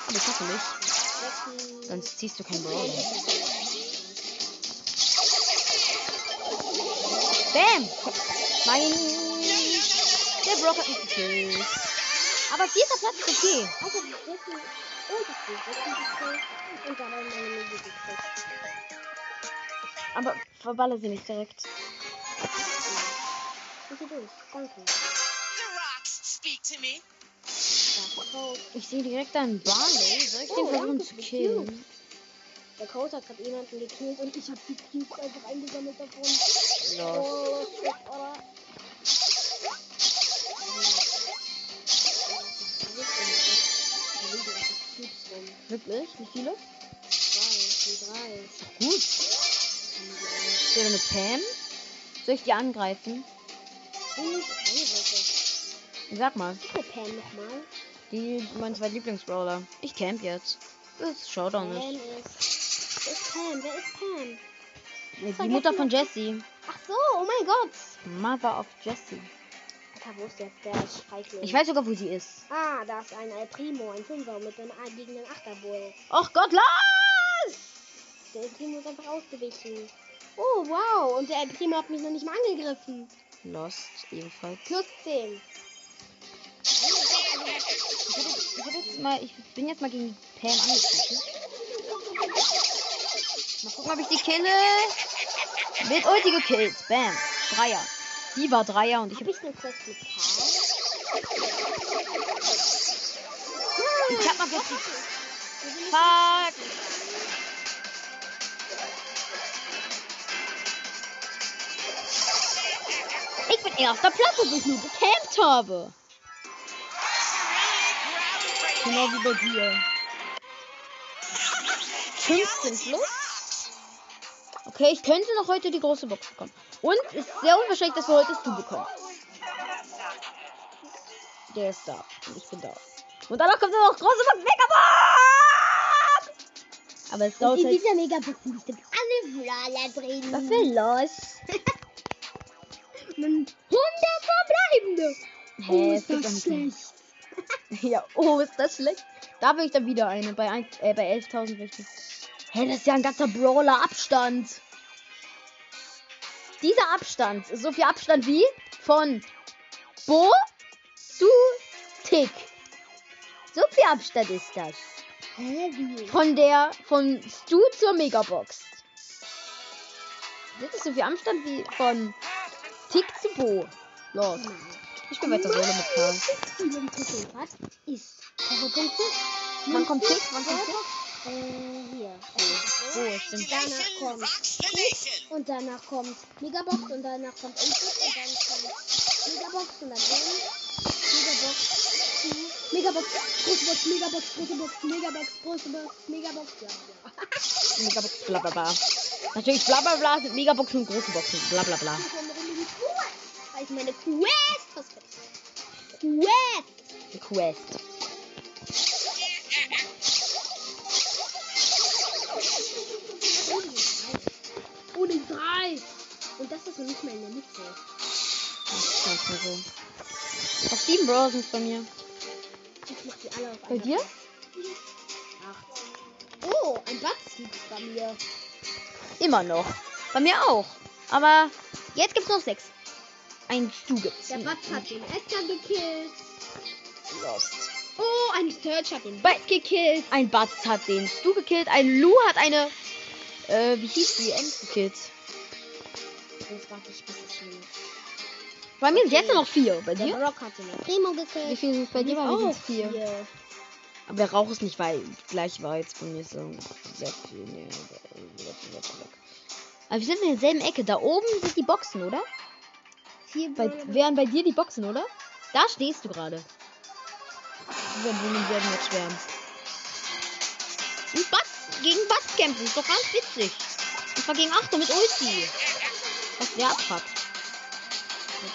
Aber ich hoffe nicht. Sonst ziehst du keinen Brawler. Bam! Nein! Der Brock hat mich gekillt. Aber vierter Platz ist okay. Also, die Jesse gekriegt. Und dann meine Mega gekriegt. Aber verballe sie nicht direkt. Bitte durch. Danke. The rocks speak to me. Ja, Code. Ich sehe direkt einen Barley. Soll ich den Oh, versuchen zu killen? Der Code hat gerade jemanden gekillt und ich hab die Cubes einfach eingesammelt davon. Los. Wirklich? Wie viele? Drei, drei. Gut. Ich will mit Pam. Soll ich die angreifen? Sag mal. Pam nochmal. Die, mein zwei Lieblingsbrawler. Ich camp jetzt. Das ist Showdown Pam nicht. ist. Wer ist Pam? Wer ist Pam? Die Mutter von Jessie. Ach so, oh mein Gott. Mother of Jessie. Alter, wo ist jetzt der Schreikling? Ich weiß sogar, wo sie ist. Ah, da ist ein El Primo, ein Fünfer mit einem eigenen Achterbull. Och Gott, los! Der El Primo ist einfach ausgewichen. Oh, wow. Und der El Primo hat mich noch nicht mal angegriffen. Lost, ebenfalls. Plus 10. Ich jetzt, ich mal, ich bin jetzt mal gegen Pam angetreten. Mal gucken, ob ich die kille. Wird Ulti gekillt. Bam. Dreier. Die war Dreier und ich Hab hab, ich eine Quest mit Karl? ich hab mal kurz. Fuck. Ich bin erster Platz, obwohl ich nur gecampt habe. Genau wie bei dir. 15 plus. Okay, ich könnte noch heute die große Box bekommen. Und es ist sehr unwahrscheinlich, dass wir heute das Du bekommen. Der ist da. Und ich bin da. Und danach kommt noch große Box Megabox! Aber es dauert In halt. dieser Megabox sind bestimmt alle Brawler drin. Was will los? Man 100 verbleibende. Hä, Oh, ist das schlecht. Ja, oh, ist das schlecht. Da will ich dann wieder eine. Bei, ein, äh, bei 11.000 richtig. Das ist ja ein ganzer Brawler-Abstand. Dieser Abstand ist so viel Abstand wie von Bo zu Tick. So viel Abstand ist das. Von der, von Stu zur Megabox. Das ist so viel Abstand wie von Tick zu Bo. Los. Ich bin weiter solo mit Titel hat, ist. Wann kommt Tick? Wann kommt Tick? Äh, hier. Oh, stimmt. Danach kommt und danach kommt Megabox und danach kommt Input und dann kommt Megabox und dann M. Megabox, Megabox, große Box, Megabox, große Box, Megabox, große Box, Megabox, ja, ja. Megabox, bla bla bla. Natürlich bla bla bla sind Megaboxen und große Boxen. Bla bla bla. Weil ich meine Quest. Quest! Quest. Oh, die drei! Und das ist noch nicht mal in der Mitte. Manchmal so. Auf sieben Brawler sind bei mir. Ich mach die alle auf Bei dir? Acht. Oh, ein Batz gibt's bei mir. Immer noch. Bei mir auch. Aber jetzt gibt's noch sechs. Ein Stu gibt's. Der Batz hat den Edgar gekillt. Lost. Oh, ein Search hat den Bot gekillt. Ein Batz hat den Stu gekillt. Ein Lu hat eine. Äh, wie hieß die? Gekillt. Das war nicht bis es schlimm ist. Bei mir sind jetzt nur noch vier. Bei Der dir? Brock hat den Primo gekillt. Wie viele sind bei dir? Bei mir sind vier. vier. Aber der Rauch ist nicht weit, gleich weit von mir. So sehr viel. Nee, aber- wir sind in derselben Ecke. Da oben sind die Boxen, oder? Vier Bei, wären bei dir die Boxen, oder? Da stehst du gerade. Wir werden werden jetzt schwärmen. Und Batz gegen Batz kämpfen. Ist doch ganz witzig. Und zwar gegen Achter mit Ulti. Was der abpackt.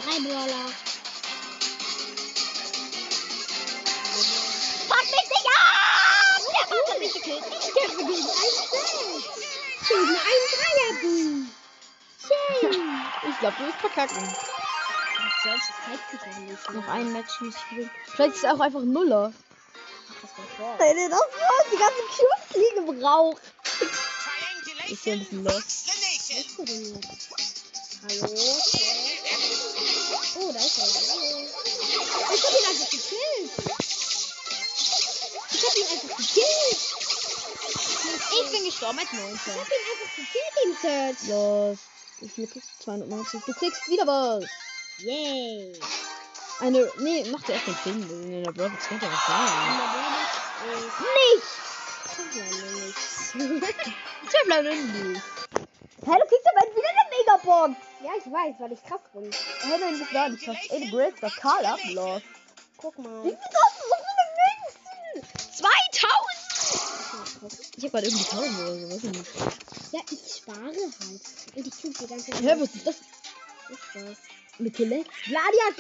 Drei Brawler. Pack mich nicht ab! Der hat mich gekillt. Ich kämpfe gegen ein Feld. Gegen ein Dreierboom. Schön. Ich glaube, du wirst verkacken. Nicht. Noch ein Match muss ich gewinnen. Vielleicht ist es auch einfach ein Nuller. Nein, das war die ganzen Cubes liegen im Rauch. Ist ja ein bisschen Triangulation los. Hallo? Oh, da ist er. Hallo. Ich hab ihn einfach gekillt. Ich hab ihn einfach gekillt. Ich bin gestorben als Ich 19. hab ihn einfach gekillt, den Search. Los. Wie viel kriegst du? 290. Du kriegst wieder was. Yay. Eine. Nee, mach dir erst den Film. In der Brawl könnte ja was. Und Nicht! Tippler nicht. Hä, du kriegst aber wieder eine Megabox. ja, ich weiß, weil ich krass bin. Hä, nein, bist gar nicht krass. Ey, du grillst das Karl ab. Los. Guck mal. Wie viel du so viele Münzen? 2000! Ich hab grad irgendwie 1000 oder so. Weiß ich nicht. Ja, ich spare halt. Und ich krieg die ganze Zeit... Hä, was ist das? Was ist das? Eine Colette? Gladiak!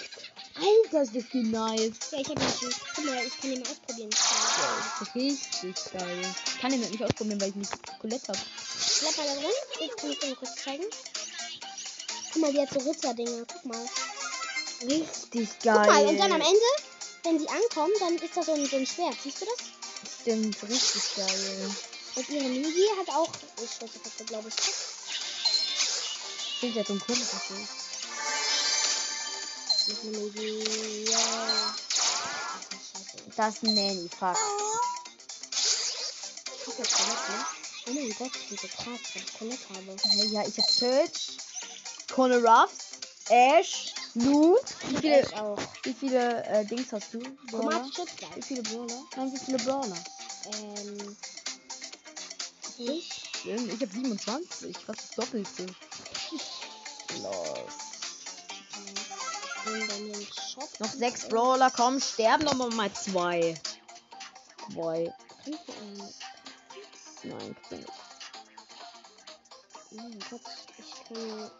Alter, ist das nice. Ja, ich hab ihn schon... Guck mal, ich kann ihn mal ausprobieren. Das ist richtig geil. Ich kann den halt nicht ausprobieren, weil ich nicht Colette hab. Bleib mal da drin. Jetzt kann ich dir mal kurz zeigen. Guck mal, die hat so Ritter-Dinger. Guck mal. Richtig geil. Guck mal, und dann am Ende, wenn die ankommen, dann ist da so ein, so ein Schwert. Siehst du das? Stimmt, richtig geil. Und ihre Migi hat auch Schusseffekte, glaube ich. Klingt ja zum Kunden. Noch eine Migi. Ja. Das ist ein Nanny, fuck. Ich hab jetzt ne? Oh mein Gott, ich so krass, weil ich Colette habe. Ja, ich hab Search, Conor Ruffs, Ash, Lou. Wie viele, Ich wie viele äh, Dings hast du? Brawler? Wie viele Brawler? Nein, wie viele Brawler? Ähm. Ich? Ich hab 27, fast das Doppelte. Los. Noch sechs Brawler, komm, sterben noch mal zwei. Zwei. Nein, nicht. Oh Gott, ich kann mir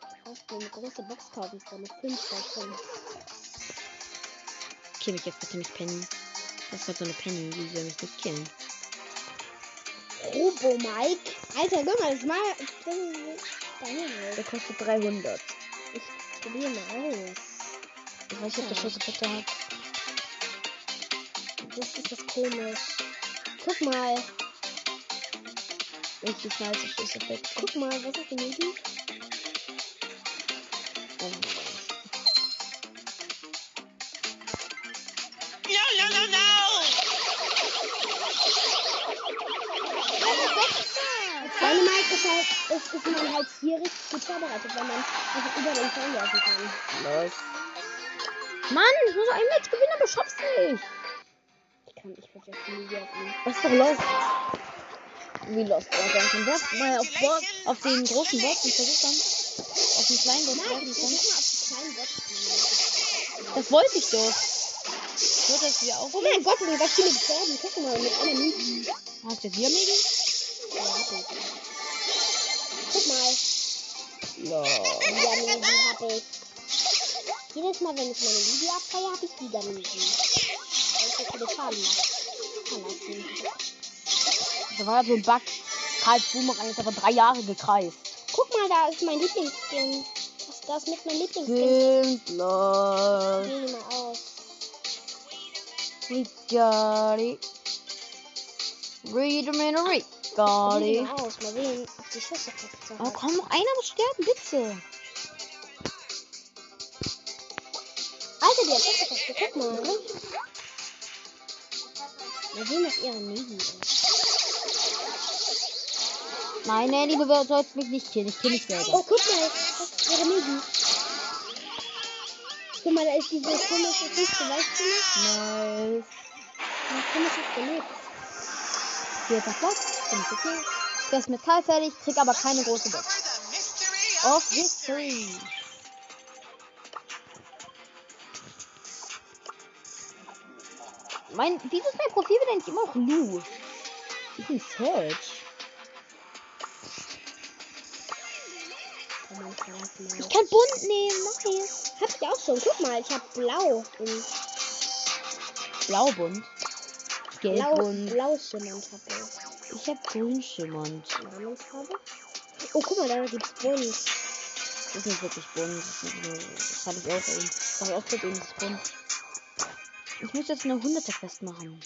eine große Box kaufen eine 5 davon. Kill mich jetzt bitte nicht, Penny. Das ist halt so eine Penny, die soll mich nicht killen. Robo Mike? Alter, guck mal, das mal. Der kostet 300. Ich probiere mal aus. Ich weiß nicht, ob der Schusseffekte hat. Das ist das komisch. Guck mal, Richtig nice Schusseffekte. guck mal, was ist denn hier? Oh, No, no, no, no! Deine Mike ist halt, ist, ist man halt hier richtig gut vorbereitet, weil man einfach über den Zaun werfen kann. los. Mann, ich muss ein Match gewinnen, aber schaff's nicht. Ich kann, ich würde jetzt nie werfen. Was ist doch los? Wie los? Ja, dann werf mal auf, Board, auf den großen Board und versuch dann auf den kleinen ich kleinen Bots. Das wollte ich doch. Wird das wieder auf? Oh mein Gott, wir sind viele gestorben. Guck mal, mit einer Migi. Hast du dir Medi? Ja, hab ich. Guck mal, Ja. wieder Migi hab ich. Jedes Mal, wenn ich meine Migi abfeuere, hab ich wieder Migi. Weil ich so viele Schaden mache. Da war so ein Bug. Karls Boomerang ist aber drei Jahre gekreist. Guck mal, da ist mein Lieblingsskin. Das, das ist mit meinem Lieblingsskin. Geh mal aus. We got it. Read a minute. Got it. mal aus. Mal sehen, ob die Schusseffekte Oh, komm, noch einer muss sterben, bitte. Die Schusseffekte. Guck mal. Wir sehen doch ihre Negi. Nein, Nanny, du sollst mich nicht killen. Ich kill mich Oh, selber. guck mal. Das ist ihre Negi. Guck mal, da ist diese komische Kiste, weißt du nicht? Nice. Ein komisches Gelebt. Vierter Platz. Bin ich okay. Der ist Metall fertig, krieg aber keine große Box. Of History. Mein, wieso ist mein Profil denn nicht immer noch Lu? Ich bin Search. Ich kann bunt nehmen, nice. Hab ich auch schon. Guck mal, ich hab blau und Blaubunt. blau, Gelbbunt. blau schimmernd hab ich. Ich hab grünschimmernd. Oh, guck mal, da gibt's bunt. Das ist nicht wirklich bunt. Das, ist nur, das habe ich auch. Das habe ich auch gerade eben, das ist bunt. Ich muss jetzt eine 100er Quest machen.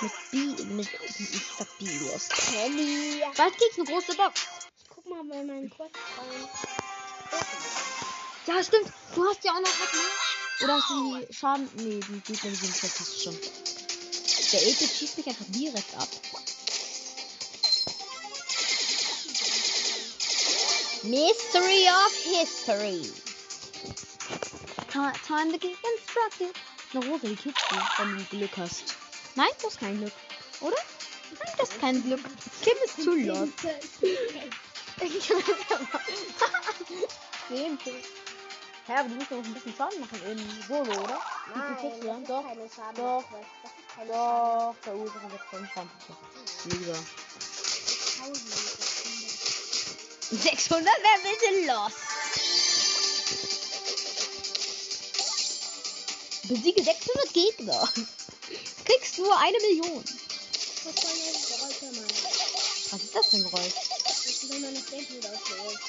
Mit B, mit, ich sag B, los. Kelly. Bald kriegst du eine große Box. Guck mal bei meinen Quest rein. Ja, stimmt. Du hast ja auch noch was, ne? Oder hast du die Schaden? Nee, die sind fest, hast du schon. Der Epic schießt mich einfach direkt ab. Mystery of History. Ti- Time to get constructed. Eine Rose, die kriegst du, wenn du Glück hast. Nein, du hast kein Glück. Oder? Nein, das ist kein Glück. Kim ist zu lost. Hä, aber du musst doch noch ein bisschen Schaden machen in Solo, oder? Dann? das Doch, ist keine Schaden. doch. Das ist keine doch, verursachen wir von Schaden. Lieber. 600 wäre ein bisschen lost. Besiege 600 Gegner. Kriegst du eine Million. Was ist das für ein Geräusch? Das ist, wenn man das Denklied auswählt.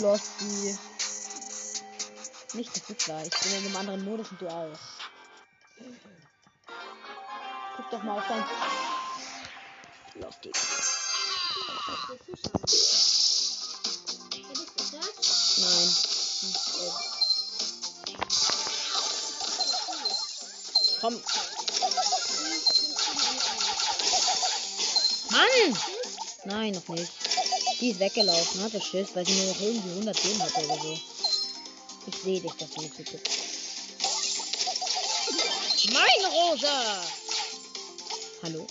Losty. Nicht das ist klar. Ich bin in einem anderen Modus und du auch. Guck doch mal auf dein Losty. Nein. Komm. Mann! Nein, noch nicht. Die ist weggelaufen, hatte Schiss, weil sie nur noch irgendwie 100 Leben hatte oder so. Ich sehe dich, dass du nicht so bist. Meine Rosa! Hallo?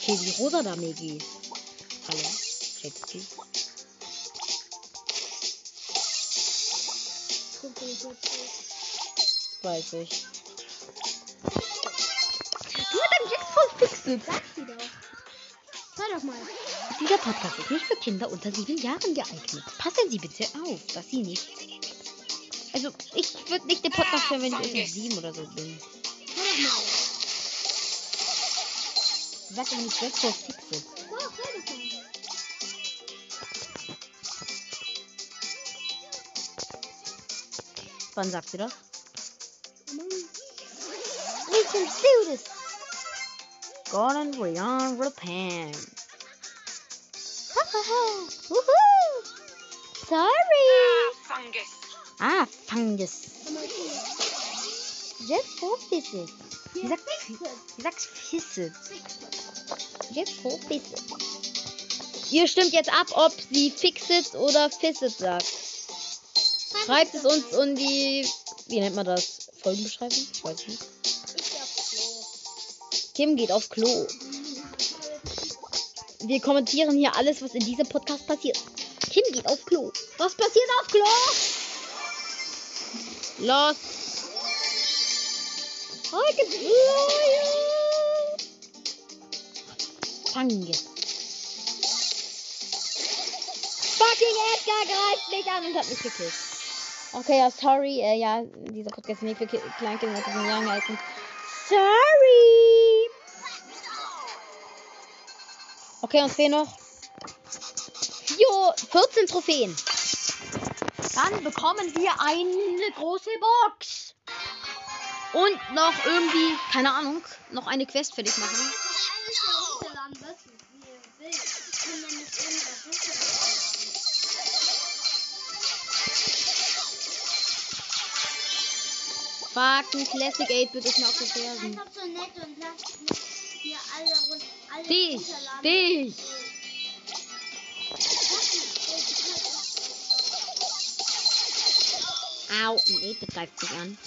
Hier die Rosa da, Megi. Hallo? Das jetzt Weiß ich. Du mit deinem Jack voll fixet. Sag sie doch. Hör doch mal. Dieser Podcast ist nicht für Kinder unter sieben Jahren geeignet. Passen Sie bitte auf, dass Sie nicht. Also, ich würde nicht den Podcast hören, wenn ich irgendwie sieben oder so bin. Hör doch mal. Sag doch nicht hör doch mal. Wann sagt sie das? We can do this. Gordon Rion Rapan. Woohoo! Sorry. fungus. Ah, Fungus. Mal hier. Jeff Vorfisse. Sie Hier, sagt, Fixit. sie sagt Fisse. Fixit. Jeff Vorfisse. Ihr stimmt jetzt ab, ob sie Fixit oder Fissit sagt. Schreibt es uns in die, wie nennt man das? Folgenbeschreibung? Ich weiß nicht. Kim geht aufs Klo. Wir kommentieren hier alles, was in diesem Podcast passiert. Kim geht auf Klo. Was passiert auf Klo? Los. You. Fange. Fucking Edgar greift mich an und hat mich gekillt. Okay, ja, sorry. Äh, ja, dieser Podcast ist nicht für Ki Kleinkinder den Jahren geeignet. Sorry. Okay, uns fehlen noch jo, 14 Trophäen. Dann bekommen wir eine große Box. Und noch irgendwie, keine Ahnung, noch eine Quest für dich machen. Ich runterladen. Fucking Classic 8-Bit ist mir auf den Fersen. Einfach so nett und lasst mich hier alle, run- alle Dich, dich. Au, ein 8-Bit greift sich an.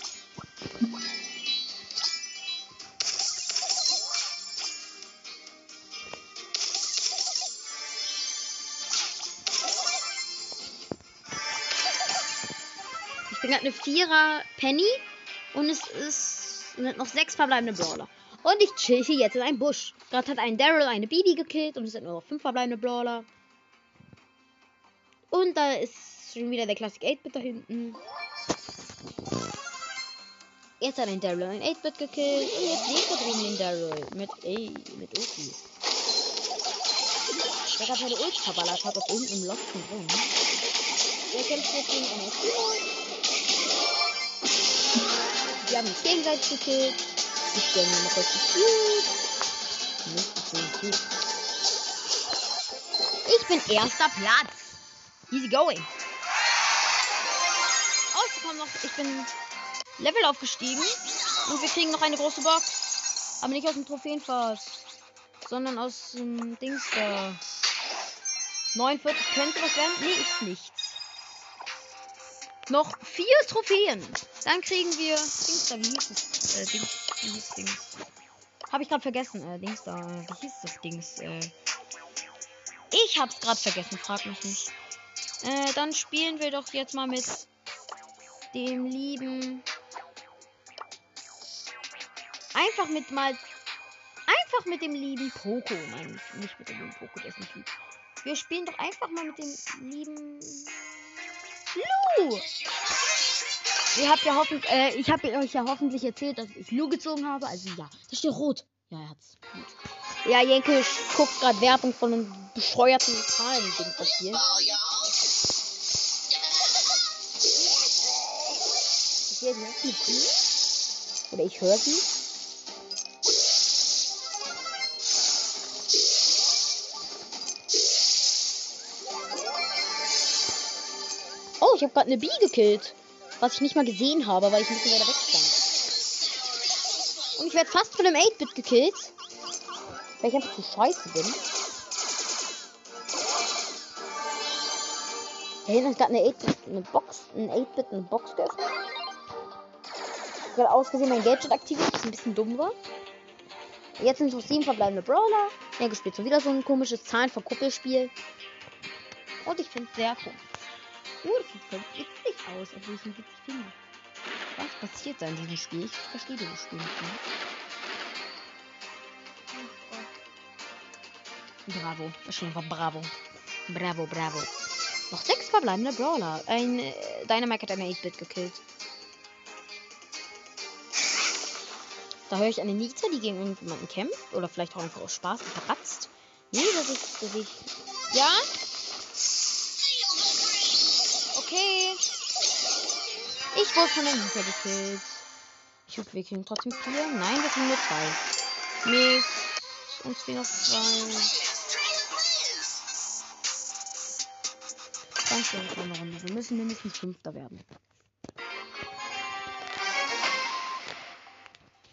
Ich bin gerade eine Vierer Penny und es ist sind noch sechs verbleibende Brawler. Und ich chill hier jetzt in einem Busch. Gerade hat ein Daryl eine Bibi gekillt und es sind nur noch fünf verbleibende Brawler. Und da ist schon wieder der Classic 8-Bit da hinten. Jetzt hat ein Daryl ein 8-Bit gekillt. Und jetzt lebt da drüben den Daryl. Mit, ey, mit Ulti. Der gerade seine Ulti verballert hat, aus unten im Loch drin. Der kämpft jetzt gegen einen Timo. Wir haben uns gegenseitig gekillt. Ich mir noch gut. Ich bin erster Platz. Easy going. Ich bekomme noch. Ich bin Level aufgestiegen. Und wir kriegen noch eine große Box. Aber nicht aus dem Trophäenfass. Sondern aus dem Dings da. 49 könnte was werden? Nee, ist nichts. Noch vier Trophäen. Dann kriegen wir Dings da. Wie hieß es? Äh, Dings. Wie hieß Dings? Habe ich gerade vergessen. Äh, Dings da. Wie hieß das Dings? Äh, ich hab's gerade vergessen. Frag mich nicht. Äh, dann spielen wir doch jetzt mal mit dem lieben. Einfach mit mal. Einfach mit dem lieben Poco. Nein, nicht mit dem lieben Poco, der ist nicht lieb. Wir spielen doch einfach mal mit dem lieben. Lu! Ihr habt ja hoffentlich, äh, ich habe euch ja hoffentlich erzählt, dass ich Lu gezogen habe. Also ja, das steht rot. Ja, er hat's. Gut. Ja, Jenke guckt gerade Werbung von einem bescheuerten Zahlen-Ding das hier. Ich sehe die. Oder ich höre sie. Oh, ich habe gerade eine Bee gekillt. Was ich nicht mal gesehen habe, weil ich ein bisschen weiter weg stand. Und ich werde fast von einem 8-Bit gekillt. Weil ich einfach zu scheiße bin. Da hinten ist gerade eine 8-Bit, eine Box, ein 8-Bit, eine Box geöffnet. Ich habe aus Versehen mein Gadget aktiviert, das ein bisschen dumm war. Jetzt sind noch sieben verbleibende Brawler. Ja, gespielt schon wieder so ein komisches Zahlen von Kuppelspiel. Und ich finde es sehr cool. Oh, das sieht voll witzig aus, obwohl ich nicht witzig finde. Was passiert da in diesem Spiel? Ich verstehe dieses Spiel nicht mehr. Bravo. Das steht einfach Bravo. Bravo, bravo. Noch sechs verbleibende Brawler. Ein äh, Dynamite hat eine 8-Bit gekillt. Da höre ich eine Nita, die gegen irgendjemanden kämpft. Oder vielleicht auch einfach aus Spaß verratzt. Nee, das ist. Das ich. Ja? Ich wurde von der Nita gekillt. Ich hoffe, wir kriegen trotzdem vier. Nein, wir kriegen nur zwei. Mist. Uns fehlen noch zwei. Ganz schön eine Runde. Wir müssen mindestens Fünfter werden.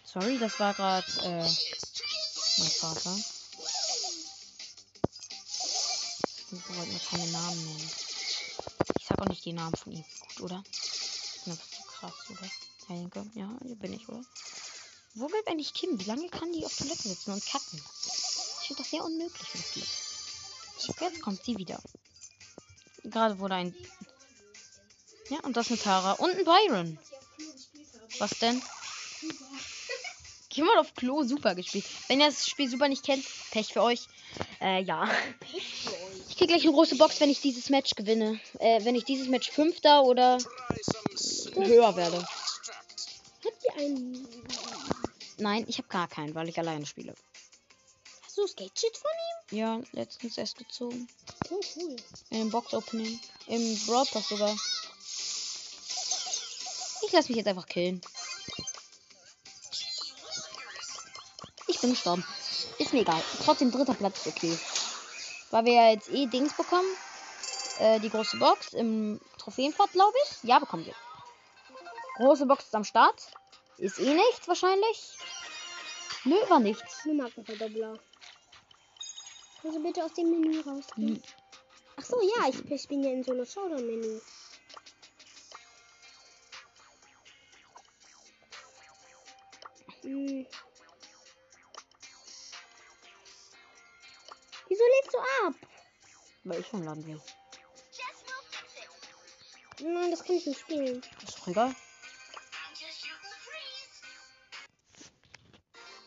Sorry, das war gerade äh, mein Vater. Wir wollten mir keine Namen nennen. Ich sag auch nicht die Namen von ihm. Gut, oder? Einfach zu krass, oder? Ja, hier bin ich, oder? Wo bleibt eigentlich Kim? Wie lange kann die auf Toilette sitzen und kacken? Ich finde das sehr unmöglich, wenn das geht. Jetzt kommt sie wieder. Gerade wurde ein. Ja, und das ist eine Tara. Und ein Byron. Was denn? Geh mal auf Klo, super gespielt. Wenn ihr das Spiel super nicht kennt, Pech für euch. Äh, ja. Ich krieg gleich eine große Box, wenn ich dieses Match gewinne. Äh, wenn ich dieses Match Fünfter oder höher werde. Habt ihr einen. Nein, ich habe gar keinen, weil ich alleine spiele. Hast du das Gadget von ihm? Ja, letztens erst gezogen. Oh, cool. Im Box Opening. Im Pass sogar. Ich lasse mich jetzt einfach killen. Ich bin gestorben. Ist mir egal. Trotzdem dritter Platz ist okay. Weil wir ja jetzt eh Dings bekommen. Äh, die große Box im Trophäenfahrt, glaube ich. Ja, bekommen wir. Große Box ist am Start. Ist eh nichts wahrscheinlich. Nö, war nichts. Nur Markenverdoppler. Du bitte aus dem Menü rausgehen? Hm. Ach so, ja, ich, ich bin ja in so einer Showdown-Menü. Hm. Wieso lädst du ab? Weil ich schon laden will. Nein, das kann ich nicht spielen. Ist doch egal.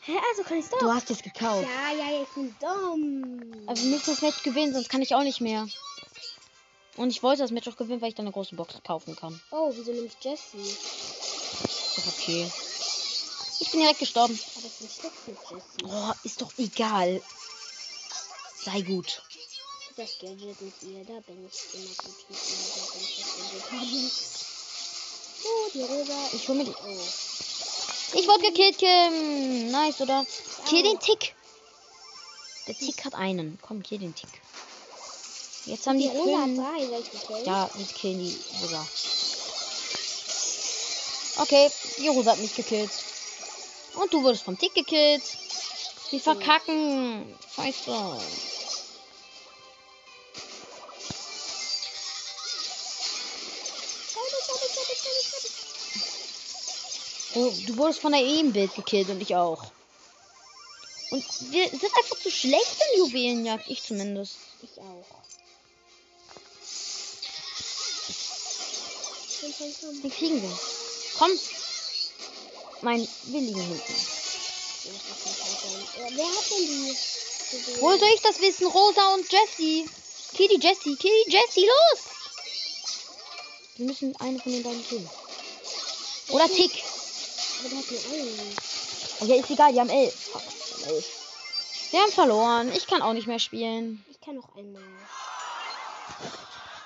Hä, also kann ich doch. Du hast es gekauft. Ja, ja, ich bin dumm. Also wir müssen das Match gewinnen, sonst kann ich auch nicht mehr. Und ich wollte das Match auch gewinnen, weil ich dann eine große Box kaufen kann. Oh, wieso nehme ich Jesse? Ist doch okay. Ich bin direkt gestorben. Aber ich bin schlecht mit Jesse. Oh, ist doch egal. Sei gut. Das Gadget mit ihr, da bin ich immer gut mit ihr. Da bin ich das Gadget haben. Oh, die Rosa. Ich hol mir die. Oh. Ich wurde gekillt, Kim. Nice, oder? Kill den Tick. Der Tick hat einen. Komm, kill den Tick. Jetzt haben die Die Kim. drei, die? Ja, wir killen die Rosa. Okay, die Rosa hat mich gekillt. Und du wurdest vom Tick gekillt. Wir verkacken. Scheiße. Oh, du wurdest von der Ebenbild gekillt und ich auch. Und wir sind einfach zu schlecht in Juwelenjagd. Ich zumindest. Ich auch. Den kriegen wir. Komm. Nein, wir liegen hinten. Wer hat denn die? Woher soll ich das wissen? Rosa und Jessie. Kill die Jessie. Kill die Jessie. Los. Wir müssen eine von den beiden killen. Oder Tick. Aber der hat nur einen. Ja, ist egal. Die haben elf. Elf. Wir haben verloren. Ich kann auch nicht mehr spielen. Ich kann noch einmal.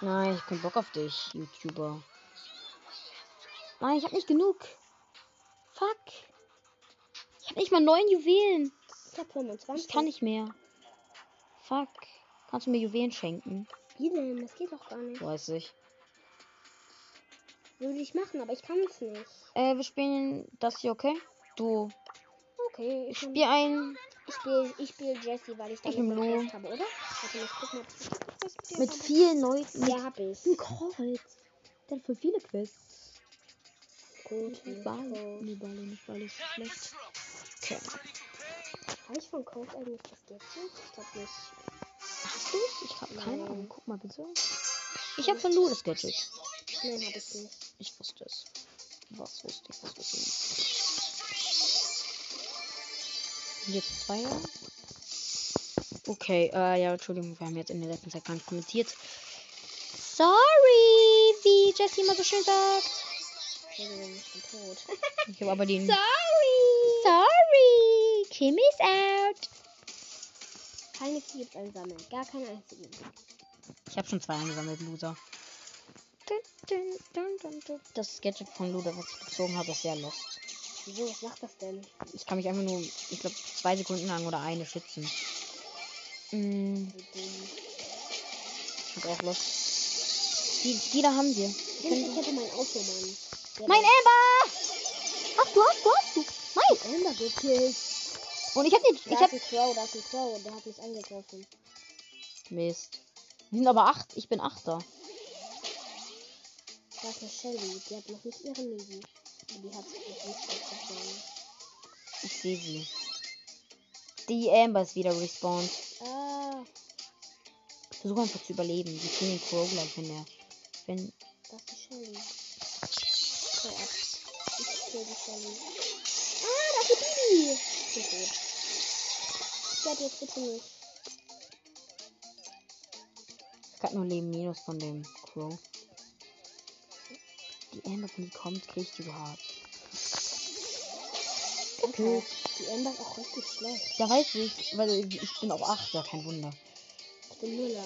Nein, ich hab keinen Bock auf dich, YouTuber. Nein, ich hab nicht genug. Fuck. Ich hab nicht mal neun Juwelen. Ich hab 25. Ich kann nicht mehr. Fuck. Kannst du mir Juwelen schenken? Wie denn? Das geht doch gar nicht. Weiß ich. Würde ich machen, aber ich kann es nicht. Äh, wir spielen das hier, okay? Du. Okay, Ich ich spiel ein Ich spiele ich spiel Jesse, weil ich Lo. Quest habe, oder? Warte mal, ich guck mal, ich mit habe. vielen Leuten. Ja, hab ich. Ein Colt. Dann für viele Quests. Gut. Ball. Code. Nee, Ball nicht, Ball ist schlecht. Okay. Habe ich von Code eigentlich das Gadget? Ich glaube nicht. Hast du's? Ich hab keine. Ahnung. Guck mal bitte. Ich hab von Lu das Gadget. Nein, habe ich nicht. Ich wusste es. Was wusste ich? Was wusste ich? Jetzt zwei Jahre? Okay, äh, ja, Entschuldigung, wir haben jetzt in der letzten Zeit gar nicht kommentiert. Sorry, wie Jessie immer so schön sagt. Entschuldigung, ich bin tot. Ich habe aber den. Sorry! Sorry, Kim is out. Keine Cubes einsammeln. Gar keine einzigen. Ich habe schon zwei eingesammelt, Loser. Das Gadget von Luda, was ich gezogen habe, ist sehr lost. Wieso? Was macht das denn? Ich kann mich einfach nur, ich glaube, zwei Sekunden lang oder eine schützen. Mm, dumm. ist auch lost. Die, die da haben wir. Ich, ich hätte mein Auto, Mann. Der Mein Amber! Hast du, hast du, hast du. Nice. Amber gekillt. Und ich hab den, Da ich hab... ein Crow, da ist ein Crow. Der hat mich angegriffen. Mist. Die sind aber acht, ich bin achter. Da ist eine Shelly. Die hat noch nicht ihre Misi. Die hat sich jetzt nicht gefunden. Ich sehe sie. Die Amber ist wieder respawned. Ah, Versuche einfach zu überleben. Die kriegen den Crow gleich, wenn der... Wenn... das ist die Shelly. So ab. Ich kill die Shelly. Ah, da ist die Bibi. Ich bin tot. Ich werde jetzt bitte nicht. Ich hab nur Leben minus von dem Crow. Die Amber, kommt, so hart. Okay. Die Ember ist auch richtig schlecht. Ja, weiß ich, weil ich bin auf 8, ja, kein Wunder. Ich bin Nuller.